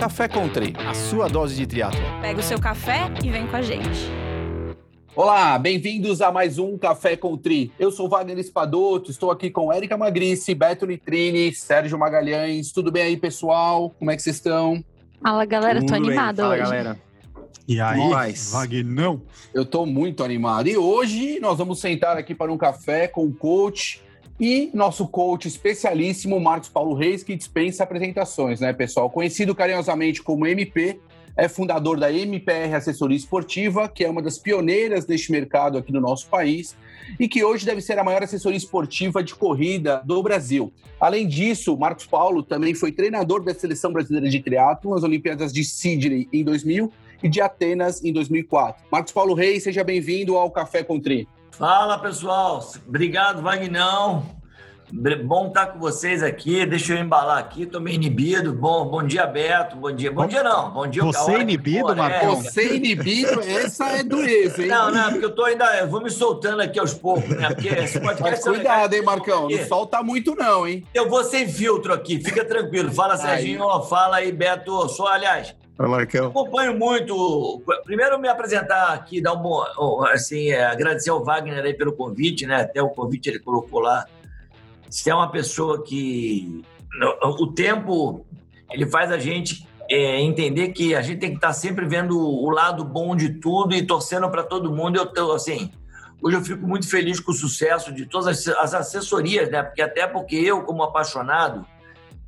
Café Country, a sua dose de triatlo. Pega o seu café e vem com a gente. Olá, bem-vindos a mais um Café Country. Eu sou Wagner Espadoto, estou aqui com Érica Magrice, Beto Nitrini, Sérgio Magalhães. Tudo bem aí, pessoal? Como é que vocês estão? Fala, galera, tô animada Fala, hoje. galera. E aí, Nós. Vagnão? Eu estou muito animado. E hoje nós vamos sentar aqui para um café com o coach e nosso coach especialíssimo, Marcos Paulo Reis, que dispensa apresentações, né, pessoal? Conhecido carinhosamente como MP, é fundador da MPR Assessoria Esportiva, que é uma das pioneiras deste mercado aqui no nosso país e que hoje deve ser a maior assessoria esportiva de corrida do Brasil. Além disso, Marcos Paulo também foi treinador da Seleção Brasileira de Triatlo nas Olimpíadas de Sydney em 2000 e de Atenas em 2004. Marcos Paulo Reis, seja bem-vindo ao Café com Tri. Fala pessoal, obrigado Vagnão. Bom estar com vocês aqui. Deixa eu embalar aqui, tô meio inibido. Bom, bom dia, Beto. Bom dia. Bom dia, não. Bom dia, Você a hora que inibido, Marcão? Você inibido, essa é dureza, hein? Não, não, porque eu tô ainda. Eu vou me soltando aqui aos poucos, né? Porque esse Mas podcast. é cuidado, hein. Marcão? Não solta muito, não, hein? Eu vou sem filtro aqui, fica tranquilo. Fala, Serginho. Fala aí, Beto. Sou, aliás, Marcão. acompanho muito. Primeiro, me apresentar aqui, dar um bom. Assim, é, agradecer ao Wagner aí pelo convite, né? Até o convite ele colocou lá. Você é uma pessoa que. O tempo, ele faz a gente é, entender que a gente tem que estar sempre vendo o lado bom de tudo e torcendo para todo mundo. Eu tô, assim. Hoje eu fico muito feliz com o sucesso de todas as, as assessorias, né? Porque até porque eu, como apaixonado,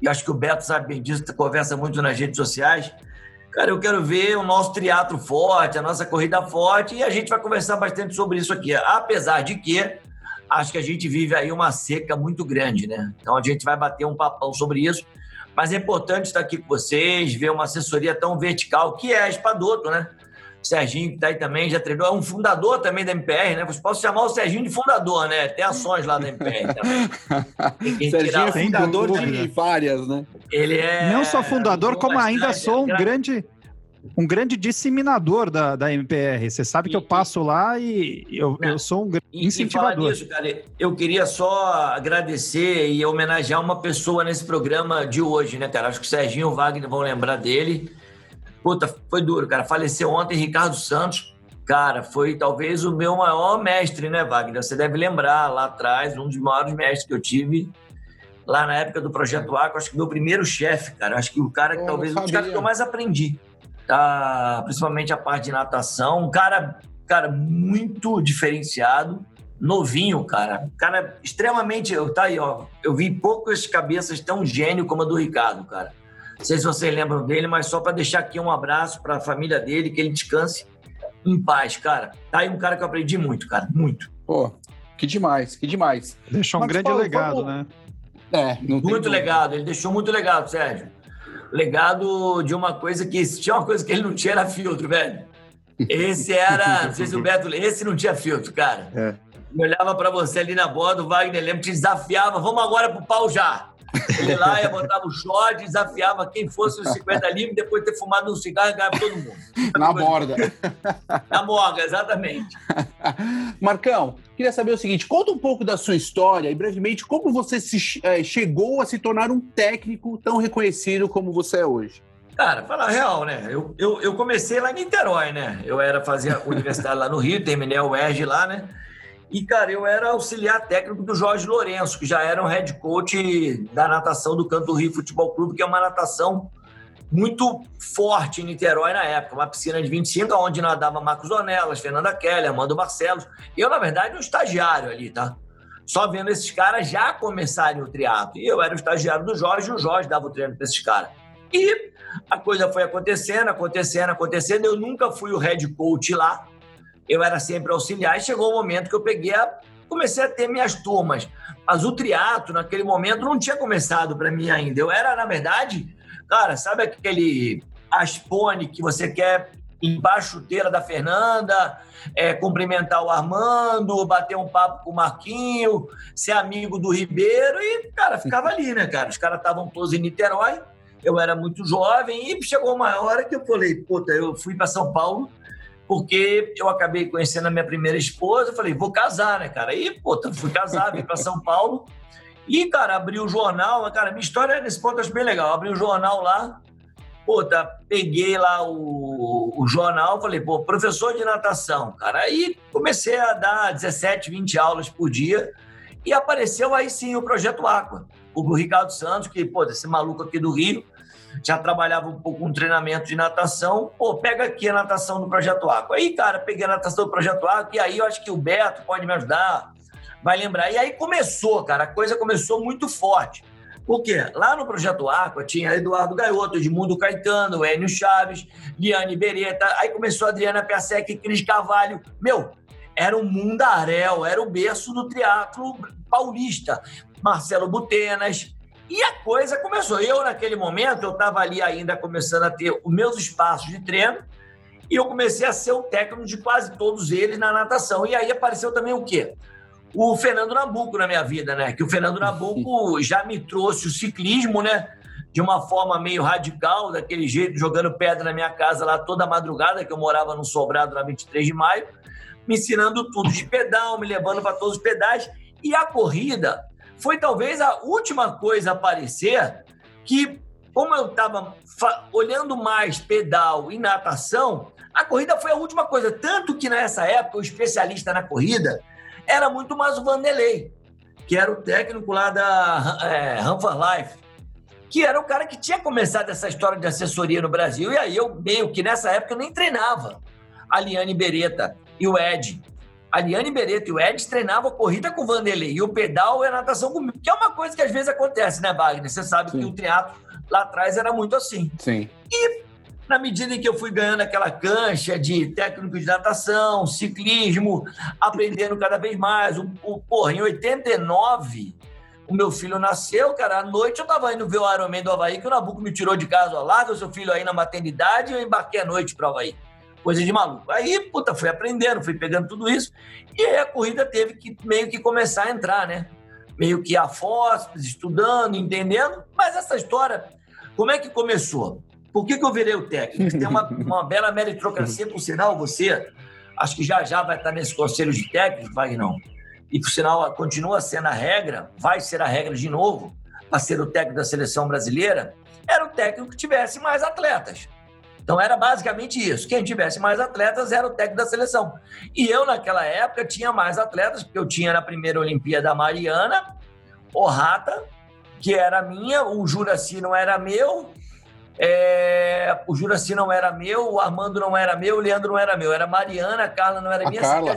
e acho que o Beto sabe bem disso, conversa muito nas redes sociais. Cara, eu quero ver o nosso triatlo forte, a nossa corrida forte, e a gente vai conversar bastante sobre isso aqui. Apesar de que acho que a gente vive aí uma seca muito grande, né? Então a gente vai bater um papão sobre isso. Mas é importante estar aqui com vocês, ver uma assessoria tão vertical, que é a Espadoto, né? O Serginho, que está aí também, já treinou, é um fundador também da MPR, né? Você pode chamar o Serginho de fundador, né? Tem ações lá da MPR também. Serginho é fundador de várias, né? Ele é. Não só fundador, como ainda sou um é gra- grande um grande disseminador da, da MPR. Você sabe que eu passo lá e eu, eu sou um grande falar incentivador. nisso, cara, eu queria só agradecer e homenagear uma pessoa nesse programa de hoje, né, cara? Acho que o Serginho e o Wagner vão lembrar dele. Puta, foi duro, cara. Faleceu ontem Ricardo Santos. Cara, foi talvez o meu maior mestre, né, Wagner? Você deve lembrar lá atrás, um dos maiores mestres que eu tive lá na época do Projeto Aqua. Acho que meu primeiro chefe, cara. Acho que o cara que Oh, talvez um dos caras que eu mais aprendi. Tá? Principalmente a parte de natação. Um cara, cara muito diferenciado novinho, cara. Cara, extremamente. eu- Tá aí, ó. Eu vi poucas cabeças tão gênio como a do Ricardo, cara. Não sei se vocês lembram dele, mas só para deixar aqui um abraço para a família dele, que ele descanse em paz, cara. Tá aí um cara que eu aprendi muito, cara. Muito. Pô, que demais, que demais. Deixou um Marcos grande Paulo, legado, vamos- né? É, não tem Muito dúvida. legado. Ele deixou muito legado, Sérgio. Legado de uma coisa que. Tinha uma coisa que ele não tinha, era filtro, velho. Esse era. Não sei se o Beto. Esse não tinha filtro, cara. É. Eu olhava pra você ali na borda, o Wagner lembra, te desafiava, vamos agora pro pau já. Ele lá ia, botava o short, desafiava quem fosse os 50 livres, depois de ter fumado um cigarro e ganhava todo mundo. Na borda. Na morga, exatamente. Marcão, queria saber o seguinte: conta um pouco da sua história e brevemente como você se, eh, chegou a se tornar um técnico tão reconhecido como você é hoje. Cara, falar a real, né? Eu, eu, eu comecei lá em Niterói, né? Eu era fazer universidade lá no Rio, terminei a UERJ lá, né? E, cara, eu era auxiliar técnico do Jorge Lourenço, que já era um head coach da natação do Canto Rio Futebol Clube, que é uma natação muito forte em Niterói na época. Uma piscina de 25, onde nadava Marcos Ornelas, Fernanda Kelly, Amanda Barcelos. Eu, na verdade, um estagiário ali, tá? Só vendo esses caras já começarem o triatlo. E eu era o estagiário do Jorge, e o Jorge dava o treino para esses caras. E a coisa foi acontecendo, acontecendo, acontecendo. Eu nunca fui o head coach lá. Eu era sempre auxiliar. E chegou o momento que eu peguei a... Comecei a ter minhas turmas. Mas o triatlo, naquele momento, não tinha começado para mim ainda. Eu era, na verdade, cara, sabe aquele aspone que você quer limpar a da Fernanda, é, cumprimentar o Armando, bater um papo com o Marquinho, ser amigo do Ribeiro e, cara, ficava ali, né, cara? Os caras estavam todos em Niterói, eu era muito jovem e chegou uma hora que eu falei, puta, eu fui para São Paulo porque eu acabei conhecendo a minha primeira esposa, eu falei, vou casar, né, cara? E, puta, fui casar, vim para São Paulo e, cara, abri o jornal, cara, minha história nesse ponto eu acho bem legal, abri o jornal lá Pô, tá, peguei lá o, o jornal, falei, pô, professor de natação, cara. Aí comecei a dar 17, 20 aulas por dia e apareceu aí sim o Projeto Aqua. O Ricardo Santos, que, pô, esse maluco aqui do Rio, já trabalhava um pouco com treinamento de natação. Pô, pega aqui a natação do Projeto Aqua. Aí, cara, peguei a natação do Projeto Aqua e aí eu acho que o Beto pode me ajudar, vai lembrar. E aí começou, cara, a coisa começou muito forte. Por quê? Lá no Projeto Aqua tinha Eduardo Gaioto, Edmundo Caetano, Enio Chaves, Liane Beretta, aí começou Adriana Piasek Cris Carvalho. Meu, era um mundaréu, era o berço do triatlo paulista. Marcelo Butenas, e a coisa começou. Eu, naquele momento, eu estava ali ainda começando a ter os meus espaços de treino e eu comecei a ser o técnico de quase todos eles na natação. E aí apareceu também o quê? O Fernando Nabuco na minha vida, né? Que o Fernando Nabuco já me trouxe o ciclismo, né? De uma forma meio radical, daquele jeito, jogando pedra na minha casa lá toda madrugada, que eu morava no Sobrado na 23 de maio, me ensinando tudo de pedal, me levando para todos os pedais. E a corrida, foi talvez a última coisa a aparecer que, como eu estava olhando mais pedal e natação, a corrida foi a última coisa. Tanto que nessa época, o especialista na corrida era muito mais o Vanderlei, que era o técnico lá da é, Life, que era o cara que tinha começado essa história de assessoria no Brasil. E aí eu meio que nessa época eu nem treinava a Liane Beretta e o Ed a Liane Beretta e o Ed treinavam corrida com o Vanderlei e o pedal e a natação comigo, que é uma coisa que às vezes acontece, né, Wagner? Você sabe Sim. que o teatro lá atrás era muito assim. Sim. E na medida em que eu fui ganhando aquela cancha de técnico de natação, ciclismo, aprendendo cada vez mais, o, o porra, em 89 o meu filho nasceu, cara, à noite eu tava indo ver o Ironman do Havaí, que o Nabuco me tirou de casa, ó, larga o seu filho aí na maternidade, e eu embarquei à noite para o Havaí coisa de maluco. Aí, puta, fui aprendendo, fui pegando tudo isso, e aí a corrida teve que meio que começar a entrar, né? Meio que a fósseis, estudando, entendendo. Mas essa história, como é que começou? Por que, que eu virei o técnico? Tem uma, uma bela meritocracia, por sinal, você, acho que já já vai estar nesse conselho de técnicos, vai não. E por sinal, continua sendo a regra, vai ser a regra de novo, para ser o técnico da seleção brasileira, era o técnico que tivesse mais atletas. Então era basicamente isso. Quem tivesse mais atletas era o técnico da seleção. E eu, naquela época, tinha mais atletas, porque eu tinha na primeira Olimpíada a Mariana, o Rata, que era minha, o Juraci não era meu, é... o Juraci não era meu, o Armando não era meu, o Leandro não era meu, era Mariana, a Carla não era a minha. Carla.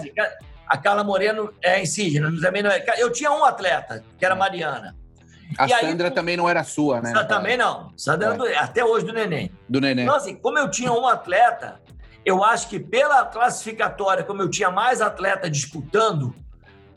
a Carla Moreno é insígena, também não é. Eu tinha um atleta, que era Mariana. A e Sandra aí, também não era sua, né? Também não. Sandra é. do, até hoje do Neném. Do Neném. Então, assim, como eu tinha um atleta, eu acho que pela classificatória, como eu tinha mais atleta disputando,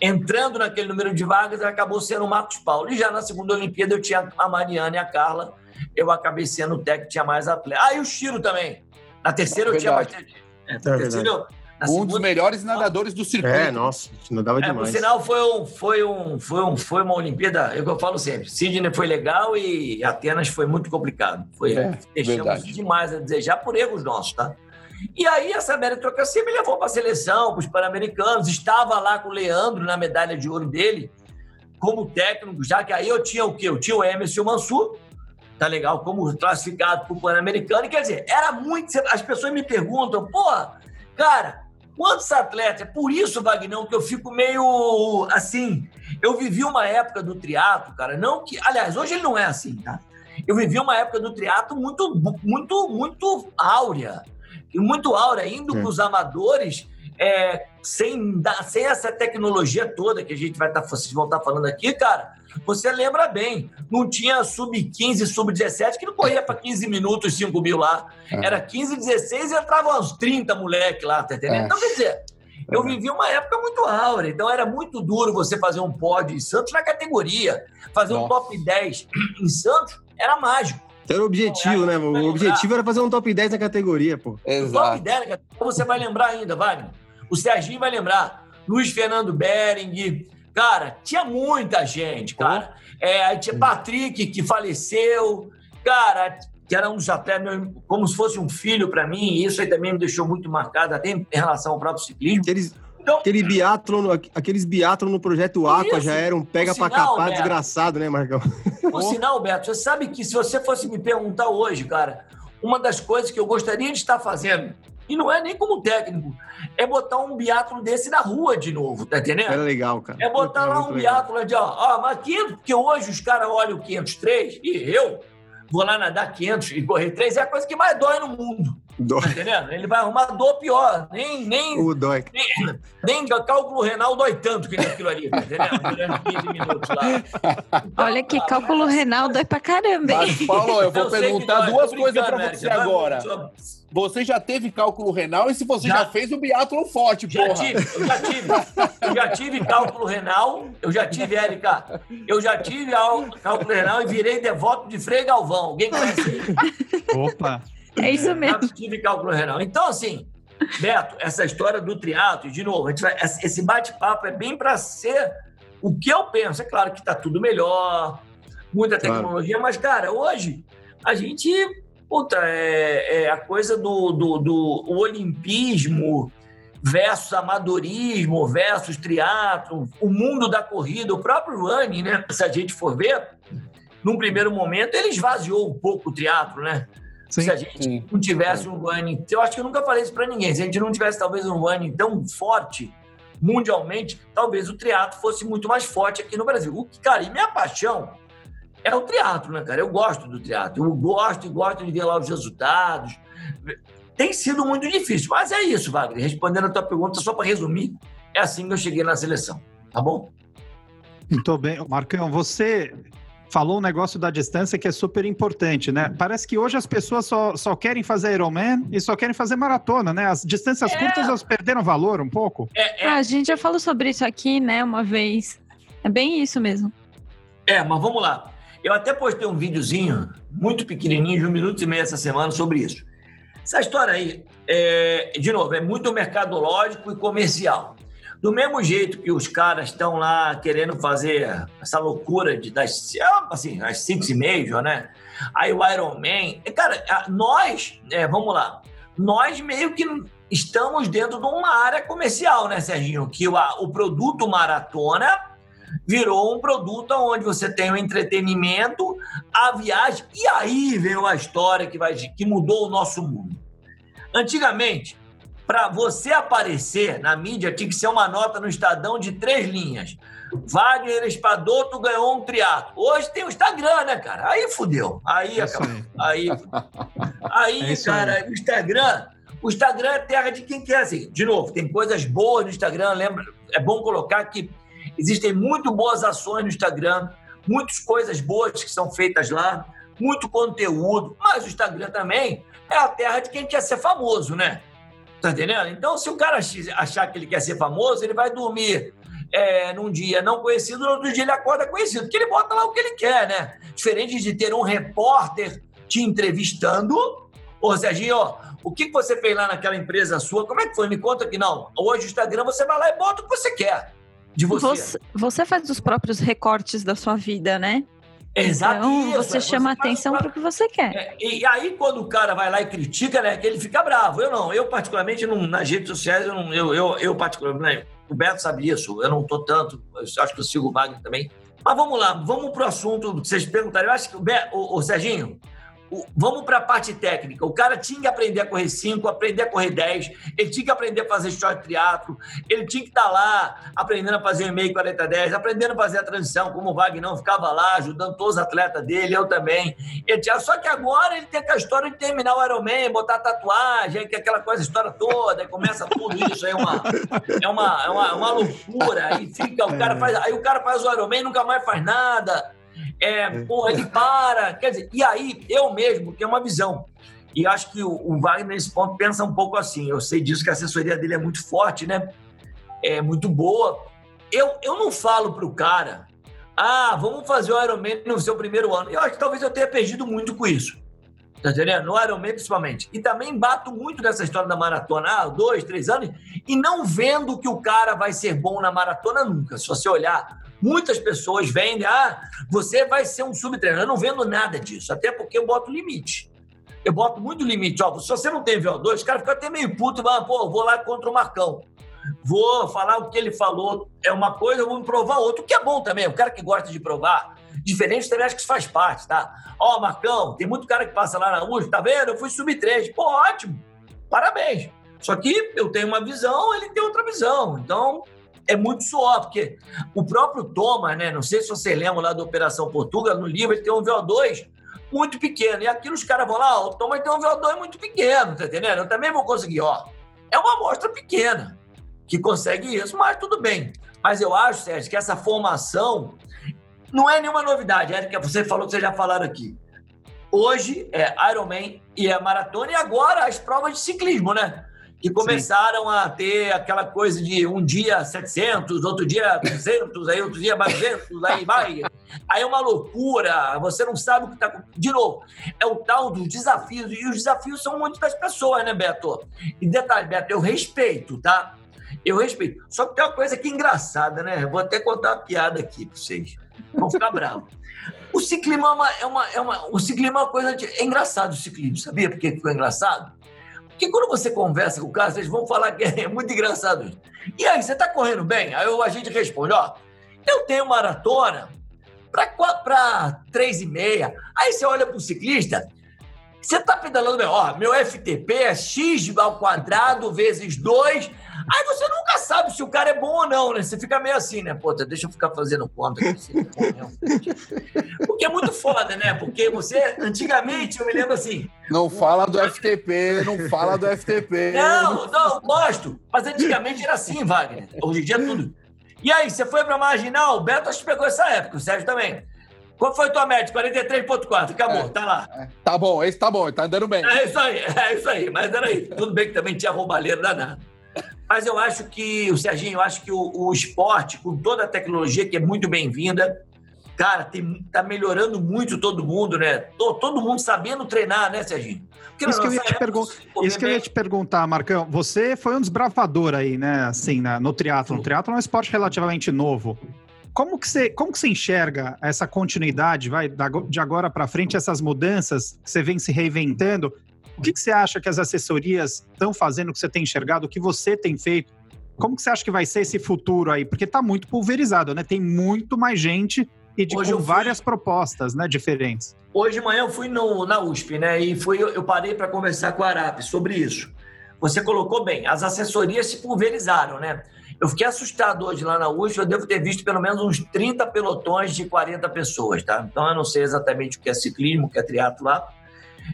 entrando naquele número de vagas, acabou sendo o Marcos Paulo. E já na segunda Olimpíada eu tinha a Mariana e a Carla. Eu acabei sendo o técnico que tinha mais atleta. Ah, e o Chiro também. Na terceira é eu tinha bastante. É, na é terceira, um segunda... dos melhores nadadores do circuito. É, nossa, nadava é, demais. Por sinal, foi, um, foi, um, foi, um, foi uma Olimpíada, é o que eu falo sempre, Sydney foi legal e Atenas foi muito complicado. Foi, é, deixamos verdade. demais a desejar por erros nossos, tá? E aí essa meritocracia me levou para a seleção, para os Pan-Americanos, estava lá com o Leandro na medalha de ouro dele, como técnico, já que aí eu tinha o quê? Eu tinha o Emerson Mansur, tá legal, como classificado para o Pan-Americano, quer dizer, era muito... As pessoas me perguntam, pô, cara, Quantos atletas? É por isso, Vagnão, que eu fico meio assim. Eu vivi uma época do triatlo, cara, não que. Aliás, hoje ele não é assim, tá? Eu vivi uma época do triatlo muito, muito, muito áurea. E muito áurea, indo para os amadores, é, sem, sem essa tecnologia toda que a gente vai estar tá, vocês vão estar tá falando aqui, cara. Você lembra bem, não tinha sub-15, sub-17 que não corria para 15 minutos, 5 mil lá. É. Era 15, 16 e entrava uns 30 moleque lá, tá entendendo? É. Então, quer dizer, eu vivi uma época muito áurea, então era muito duro você fazer um pódio em Santos na categoria. Fazer Nossa. um top 10 em Santos era mágico. Era o objetivo, né? O objetivo era fazer um top 10 na categoria, pô. Exato. top 10, você vai lembrar ainda, Wagner. O Serginho vai lembrar. Luiz Fernando Bering, Cara, tinha muita gente, cara. É, tinha Patrick, que faleceu. Cara, que era um dos atletas, como se fosse um filho para mim. E isso aí também me deixou muito marcado, até em relação ao próprio ciclismo. Aqueles, então, aquele biatlon, aqueles biatlon no projeto Aqua isso, já eram pega para capar desgraçado, né, Marcão? Por sinal, Beto, você sabe que se você fosse me perguntar hoje, cara, uma das coisas que eu gostaria de estar fazendo, e não é nem como técnico, é botar um biatlo desse na rua de novo, tá entendendo? É legal, cara. É botar lá um biatlo de, ó, ó, mas 500, porque hoje os caras olham o 503 e eu vou lá nadar 500 e correr 3 é a coisa que mais dói no mundo. Dói. Tá entendendo? Ele vai arrumar dor pior. Nem, nem, o dói. Nem, nem cálculo renal dói tanto que nem aquilo ali, tá entendendo? Durante 15 minutos lá. Olha que cálculo renal dói pra caramba, hein? Mas, Paulo, eu vou eu perguntar duas coisas pra você agora. Você já teve cálculo renal e se você já, já fez o biatlon forte, já porra. Tive, eu já tive. Eu já tive cálculo renal, eu já tive, Érica, eu já tive cálculo renal e virei devoto de Frei Galvão. Alguém conhece? Opa! É isso mesmo. Eu tive cálculo renal. Então, assim, Beto, essa história do triatlo, de novo, vai, esse bate-papo é bem para ser o que eu penso. É claro que está tudo melhor, muita tecnologia, claro. mas, cara, hoje a gente Puta, é, é a coisa do, do, do olimpismo versus amadorismo, versus triatlo, o mundo da corrida, o próprio running, né? Se a gente for ver, num primeiro momento ele esvaziou um pouco o triatlo, né? Sim, se a gente sim. não tivesse um running, eu acho que eu nunca falei isso para ninguém. Se a gente não tivesse talvez um running tão forte mundialmente, talvez o triatlo fosse muito mais forte aqui no Brasil. O que, cara, e minha paixão é o teatro, né, cara? Eu gosto do teatro. Eu gosto e gosto de ver lá os resultados. Tem sido muito difícil, mas é isso, Wagner. Respondendo a tua pergunta, só para resumir, é assim que eu cheguei na seleção, tá bom? Muito bem. Marcão, você falou um negócio da distância que é super importante, né? Parece que hoje as pessoas só, só querem fazer Ironman e só querem fazer maratona, né? As distâncias é. curtas elas perderam valor um pouco. É, é. Ah, a gente já falou sobre isso aqui, né, uma vez. É bem isso mesmo. É, mas vamos lá. Eu até postei um videozinho muito pequenininho, de um minuto e meio essa semana, sobre isso. Essa história aí, é, de novo, é muito mercadológico e comercial. Do mesmo jeito que os caras estão lá querendo fazer essa loucura de das assim, as six major, né? Aí o Iron Man. Cara, nós, é, vamos lá, nós meio que estamos dentro de uma área comercial, né, Serginho? Que o, o produto maratona virou um produto onde você tem o entretenimento, a viagem, e aí veio a história que, vai, que mudou o nosso mundo. Antigamente, para você aparecer na mídia, tinha que ser uma nota no Estadão de três linhas. Wagner Espadoto ganhou um triatlo. Hoje tem o Instagram, né, cara? Aí fudeu. Aí, é aí, aí, é cara, o Instagram, o Instagram é terra de quem quer, assim. De novo, tem coisas boas no Instagram, lembra? É bom colocar que Existem muito boas ações no Instagram, muitas coisas boas que são feitas lá, muito conteúdo, mas o Instagram também é a terra de quem quer ser famoso, né? Tá entendendo? Então, se o cara achar que ele quer ser famoso, ele vai dormir é, num dia não conhecido, no outro dia ele acorda conhecido, porque ele bota lá o que ele quer, né? Diferente de ter um repórter te entrevistando, ô Serginho, ó, o que você fez lá naquela empresa sua? Como é que foi? Me conta que não. Hoje o Instagram você vai lá e bota o que você quer de você. Você, você faz os próprios recortes da sua vida, né? Exato. Então, isso, você chama você atenção para o que você quer. É, e aí, quando o cara vai lá e critica, né, ele fica bravo. Eu não, eu particularmente, não, nas redes sociais, eu, não, eu, eu, eu particularmente, o Beto sabe disso, eu não tô tanto, acho que eu sigo o Wagner também. Mas vamos lá, vamos para o assunto que vocês perguntaram. Eu acho que o, Beto, o, o Serginho, Vamos para a parte técnica. O cara tinha que aprender a correr 5, aprender a correr 10, ele tinha que aprender a fazer short triatlo, ele tinha que estar tá lá aprendendo a fazer o meio 40-10, aprendendo a fazer a transição, como o Wagner ficava lá, ajudando todos os atletas dele, eu também. Ele tinha, só que agora ele tem aquela história de terminar o Ironman, botar tatuagem, que é aquela coisa, história toda, aí começa tudo isso, aí é uma, é uma, é uma, uma loucura. Aí fica, o cara faz, aí o cara faz o Ironman e nunca mais faz nada é, é, porra, ele para. Quer dizer, e aí, eu mesmo tenho uma visão. E acho que o, o Wagner, nesse ponto, pensa um pouco assim. Eu sei disso que a assessoria dele é muito forte, né? É muito boa. Eu, eu não falo pro cara, ah, vamos fazer o Ironman no seu primeiro ano. Eu acho que talvez eu tenha perdido muito com isso. Tá entendendo? No Ironman, principalmente. E também bato muito nessa história da maratona, ah, dois, três anos, e não vendo que o cara vai ser bom na maratona nunca. Se você olhar Muitas pessoas vendem, ah, você vai ser um subtreinador. Eu não vendo nada disso, até porque eu boto limite. Eu boto muito limite. Ó, se você não tem VO2, o cara fica até meio puto, mas, pô, vou lá contra o Marcão. Vou falar o que ele falou é uma coisa, eu vou provar outra, o que é bom também. O cara que gosta de provar, diferente, também acho que isso faz parte, tá? Ó, Marcão, tem muito cara que passa lá na USP, tá vendo? Eu fui sub-3. Pô, ótimo, parabéns. Só que eu tenho uma visão, ele tem outra visão. Então, é muito suor, porque o próprio Thomas, né? Não sei se você lembra lá da Operação Portugal, no livro ele tem um VO2 muito pequeno. E aqui os caras vão lá, o Thomas tem um VO2 muito pequeno, tá entendendo? Eu também vou conseguir, ó. É uma amostra pequena que consegue isso, mas tudo bem. Mas eu acho, Sérgio, que essa formação não é nenhuma novidade. Érica, você falou que vocês já falaram aqui. Hoje é Ironman e é maratona, e agora as provas de ciclismo, né? Que começaram Sim. a ter aquela coisa de um dia 700, outro dia 200, aí outro dia mais 200, aí vai. Aí é uma loucura, você não sabe o que está. De novo, é o tal dos desafios, e os desafios são muito das pessoas, né, Beto? E detalhe, Beto, eu respeito, tá? Eu respeito. Só que tem uma coisa que é engraçada, né? Vou até contar uma piada aqui para vocês. Vão ficar bravos. O ciclismo é uma, é uma, é uma, o ciclismo é uma coisa de, é engraçado o ciclismo, sabia por que ficou engraçado? Porque quando você conversa com o cara, vocês vão falar que é muito engraçado. E aí, você está correndo bem? Aí a gente responde, ó, eu tenho maratona para três e meia. Aí você olha para o ciclista, você está pedalando bem, ó, meu FTP é x ao quadrado vezes 2 Aí você nunca sabe se o cara é bom ou não, né? Você fica meio assim, né? Pô, deixa eu ficar fazendo conta aqui. Porque é muito foda, né? Porque você, antigamente, eu me lembro assim. Não fala do FTP, não fala do FTP. Não, não, gosto. Mas antigamente era assim, Wagner. Hoje em dia é tudo. E aí, você foi pra marginal? O Beto acho que pegou essa época, o Sérgio também. Qual foi tua média? 43,4. Acabou, é, tá lá. É, tá bom, esse tá bom, tá andando bem. É isso aí, é isso aí. Mas era aí. Tudo bem que também tinha roubalheiro danado. Mas eu acho que, o Serginho, eu acho que o, o esporte, com toda a tecnologia que é muito bem-vinda, cara, tem, tá melhorando muito todo mundo, né? Todo, todo mundo sabendo treinar, né, Serginho? isso, que eu, ia te pergun isso que eu ia te perguntar, Marcão. Você foi um desbravador aí, né? Assim, na, no triatlo. O triatlo é um esporte relativamente novo. Como que você, como que você enxerga essa continuidade, vai, de agora para frente, essas mudanças que você vem se reinventando? O que, que você acha que as assessorias estão fazendo, que você tem enxergado, o que você tem feito? Como que você acha que vai ser esse futuro aí? Porque está muito pulverizado, né? Tem muito mais gente e de, com várias propostas né, diferentes. Hoje de manhã eu fui no, na USP, né? E fui, eu parei para conversar com a Arap sobre isso. Você colocou bem, as assessorias se pulverizaram, né? Eu fiquei assustado hoje lá na USP, eu devo ter visto pelo menos uns 30 pelotões de 40 pessoas, tá? Então eu não sei exatamente o que é ciclismo, o que é triatlo lá,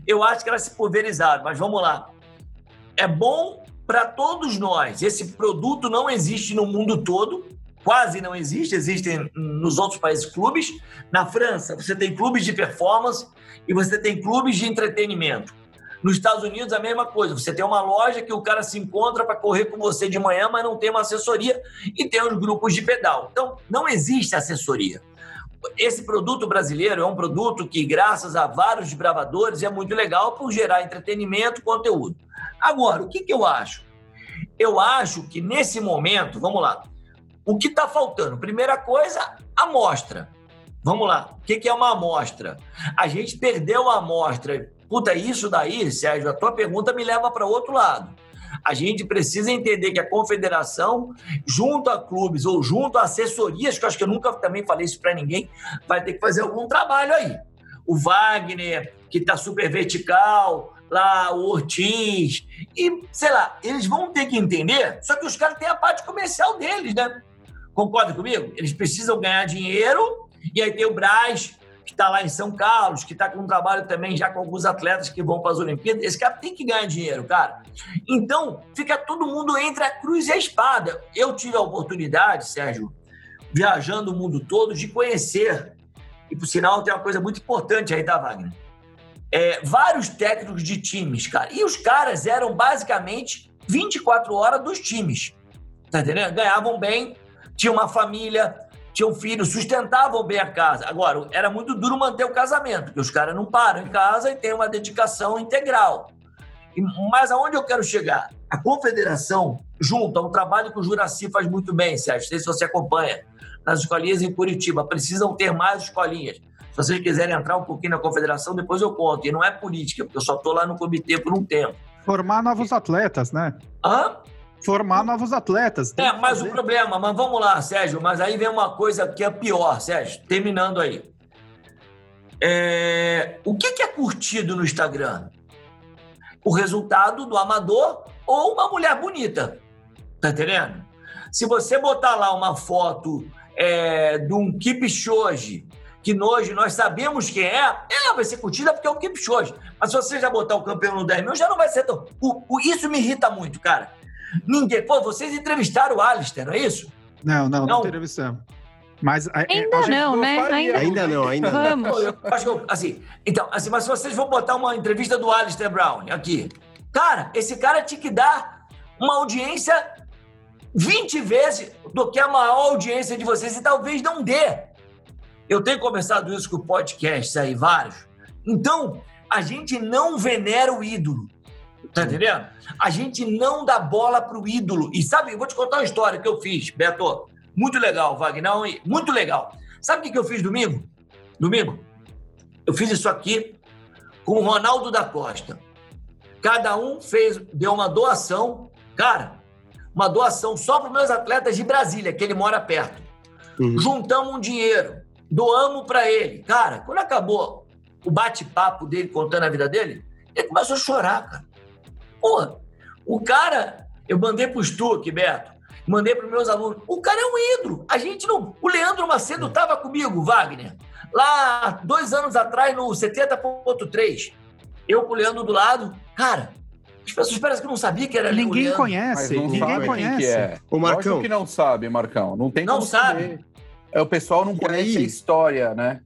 eu acho que elas se pulverizaram, mas vamos lá. É bom para todos nós. Esse produto não existe no mundo todo, quase não existe, existem nos outros países clubes. Na França, você tem clubes de performance e você tem clubes de entretenimento. Nos Estados Unidos, a mesma coisa. Você tem uma loja que o cara se encontra para correr com você de manhã, mas não tem uma assessoria e tem os grupos de pedal. Então, não existe assessoria esse produto brasileiro é um produto que, graças a vários desbravadores, é muito legal por gerar entretenimento conteúdo. Agora, o que, que eu acho? Eu acho que nesse momento, vamos lá, o que está faltando? Primeira coisa, amostra. Vamos lá, o que, que é uma amostra? A gente perdeu a amostra. Puta, isso daí, Sérgio, a tua pergunta me leva para outro lado. A gente precisa entender que a confederação, junto a clubes ou junto a assessorias, que eu acho que eu nunca também falei isso para ninguém, vai ter que fazer algum trabalho aí. O Wagner, que está super vertical, lá o Ortiz, e sei lá, eles vão ter que entender, só que os caras têm a parte comercial deles, né? Concorda comigo? Eles precisam ganhar dinheiro, e aí tem o Braz, que está lá em São Carlos, que está com um trabalho também já com alguns atletas que vão para as Olimpíadas, esse cara tem que ganhar dinheiro, cara. Então, fica todo mundo entre a cruz e a espada. Eu tive a oportunidade, Sérgio, viajando o mundo todo, de conhecer, e por sinal tem uma coisa muito importante aí, tá, Wagner? É, vários técnicos de times, cara. E os caras eram basicamente 24 horas dos times. Tá entendendo? Ganhavam bem, tinham uma família, tinham filhos, sustentavam bem a casa. Agora, era muito duro manter o casamento, porque os caras não param em casa e têm uma dedicação integral. Mas aonde eu quero chegar? A confederação, junto a um trabalho que o Juraci faz muito bem, Sérgio, não sei se você acompanha, nas escolinhas em Curitiba, precisam ter mais escolinhas. Se vocês quiserem entrar um pouquinho na confederação, depois eu conto. E não é política, porque eu só estou lá no comitê por um tempo. Formar novos atletas, né? Hã? Formar novos atletas. É, mas o problema, mas vamos lá, Sérgio, mas aí vem uma coisa que é pior, Sérgio, terminando aí. É, o que, que é curtido no Instagram? O resultado do amador ou uma mulher bonita. Tá entendendo? Se você botar lá uma foto é, de um Kipchoge, que hoje nós sabemos quem é, ela vai ser curtida porque é o Kipchoge. Mas se você já botar o campeão no 10 mil, já não vai ser tão... O, o, isso me irrita muito, cara. Ninguém... Pô, vocês entrevistaram o Alistair, não é isso? Não, não, não, Não. entrevistamos. Mas a- Ainda a não, né? Ainda, Ainda não, ainda não. Vamos. Eu acho que eu- assim, então, assim, mas se vocês vão botar uma entrevista do Alistair Brown aqui, cara, esse cara tinha que dar uma audiência 20 vezes do que a maior audiência de vocês e talvez não dê. Eu tenho conversado isso com podcasts aí, vários. Então, a gente não venera o ídolo. Tá entendendo? A gente não dá bola pro ídolo. E sabe, eu vou te contar uma história que eu fiz, Beto. Muito legal, Wagner. Muito legal. Sabe o que eu fiz domingo? Domingo? Eu fiz isso aqui com o Ronaldo da Costa. Cada um fez, deu uma doação, cara, uma doação só para os meus atletas de Brasília, que ele mora perto. Uhum. Juntamos um dinheiro, doamos para ele. Cara, quando acabou o bate-papo dele contando a vida dele, ele começou a chorar, cara. Pô, o cara, eu mandei pro Stuck, Beto, mandei para meus alunos. O cara é um ídolo. A gente não. O Leandro Macedo estava comigo, Wagner, lá dois anos atrás no 70.3. Eu com o Leandro do lado. Cara, as pessoas parecem que não sabiam que era o Ninguém conhece, não ninguém sabe conhece. quem que é. Ô, Marcão. Lógico que não sabe, Marcão. Não tem Não como sabe. saber. É, o pessoal não E conhece aí? a história, né?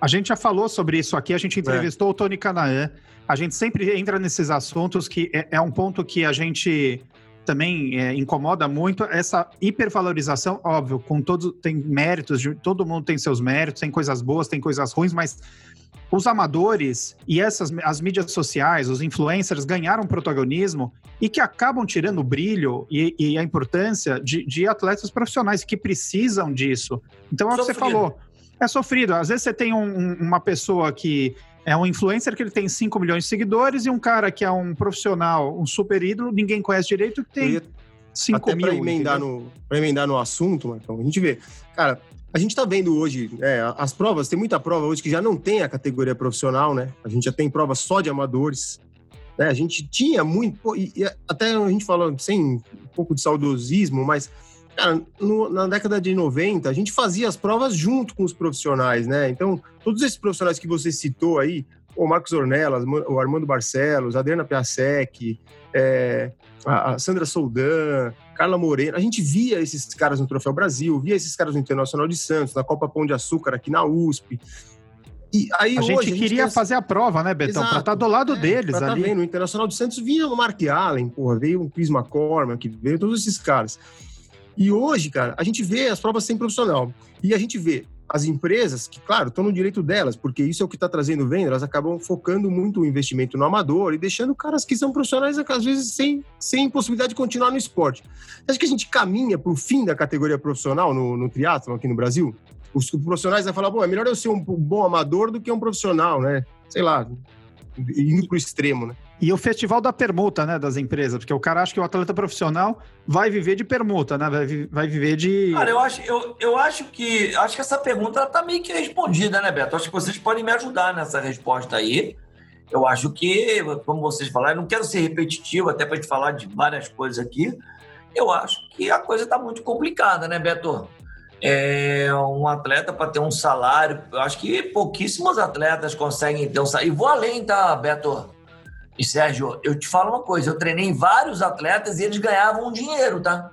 A gente já falou sobre isso aqui, a gente entrevistou o Tony Canaan. A gente sempre entra nesses assuntos que é, é um ponto que a gente também é, incomoda muito, essa hipervalorização, óbvio, com todos tem méritos, todo mundo tem seus méritos, tem coisas boas, tem coisas ruins, mas os amadores e essas as mídias sociais, os influencers ganharam protagonismo e que acabam tirando o brilho e, e a importância de, de atletas profissionais que precisam disso. Então é o que você falou. É sofrido. Às vezes você tem um- uma pessoa que é um influencer que ele tem 5 milhões de seguidores e um cara que é um profissional, um super ídolo, ninguém conhece direito, que tem ia 5 Até mil. para emendar, entendeu? no, pra emendar no assunto, Marcão, a gente vê. Cara, a gente tá vendo hoje, é, as provas, tem muita prova hoje que já não tem a categoria profissional, né? A gente já tem prova só de amadores. Né? A gente tinha muito, pô, e, e até a gente falou sem um pouco de saudosismo, mas, cara, no- na década de 90, a gente fazia as provas junto com os profissionais, né? Então, todos esses profissionais que você citou aí, o Marcos Ornelas, o Armando Barcelos, a Adriana Piasek, é, a, a Sandra Soldan, Carla Moreno, a gente via esses caras no Troféu Brasil, via esses caras no Internacional de Santos, na Copa Pão de Açúcar aqui na USP. E aí A hoje gente queria tem fazer a prova, né, Betão? Exato. Pra estar do lado É, deles pra tá ali. vendo, o Internacional de Santos vinha o Mark Allen, porra, veio o Chris McCormack, veio todos esses caras. E hoje, cara, a gente vê as provas sem profissional. E a gente vê as empresas, que, claro, estão no direito delas, porque isso é o que está trazendo venda, elas acabam focando muito o investimento no amador e deixando caras que são profissionais, às vezes, sem, sem possibilidade de continuar no esporte. Acha que a gente caminha para o fim da categoria profissional no, no aqui no Brasil? Os profissionais vão falar, bom, é melhor eu ser um bom amador do que um profissional, né? Sei lá, indo pro extremo, né? E o festival da permuta, né, das empresas, porque o cara acha que o atleta profissional vai viver de permuta, né? Vai, vai viver de. Cara, eu acho, eu, eu acho que acho que essa pergunta está meio que respondida, né, Beto? Acho que vocês podem me ajudar nessa resposta aí. Eu acho que, como vocês falaram, eu não quero ser repetitivo, até para gente falar de várias coisas aqui. Eu acho que a coisa está muito complicada, né, Beto? É um atleta para ter um salário. Eu acho que pouquíssimos atletas conseguem ter um salário. E vou além, tá, Beto? E Sérgio, eu te falo uma coisa: eu treinei vários atletas e eles ganhavam dinheiro, tá?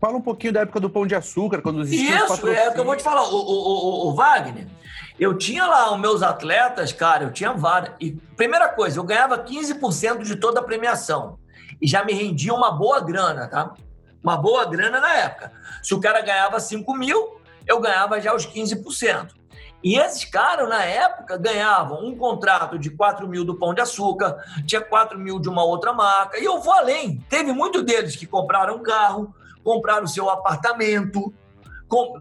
Fala um pouquinho da época do Pão de Açúcar, quando os Isso, é o que eu vou te falar. O, o, o, o Wagner, eu tinha lá os meus atletas, cara, eu tinha vários. E primeira coisa, eu ganhava 15% de toda a premiação. E já me rendia uma boa grana, tá? Uma boa grana na época. Se o cara ganhava 5 mil, eu ganhava já os 15%. E esses caras, na época, ganhavam um contrato de 4 mil do Pão de Açúcar, tinha 4 mil de uma outra marca. E eu vou além. Teve muito deles que compraram um carro, compraram seu apartamento,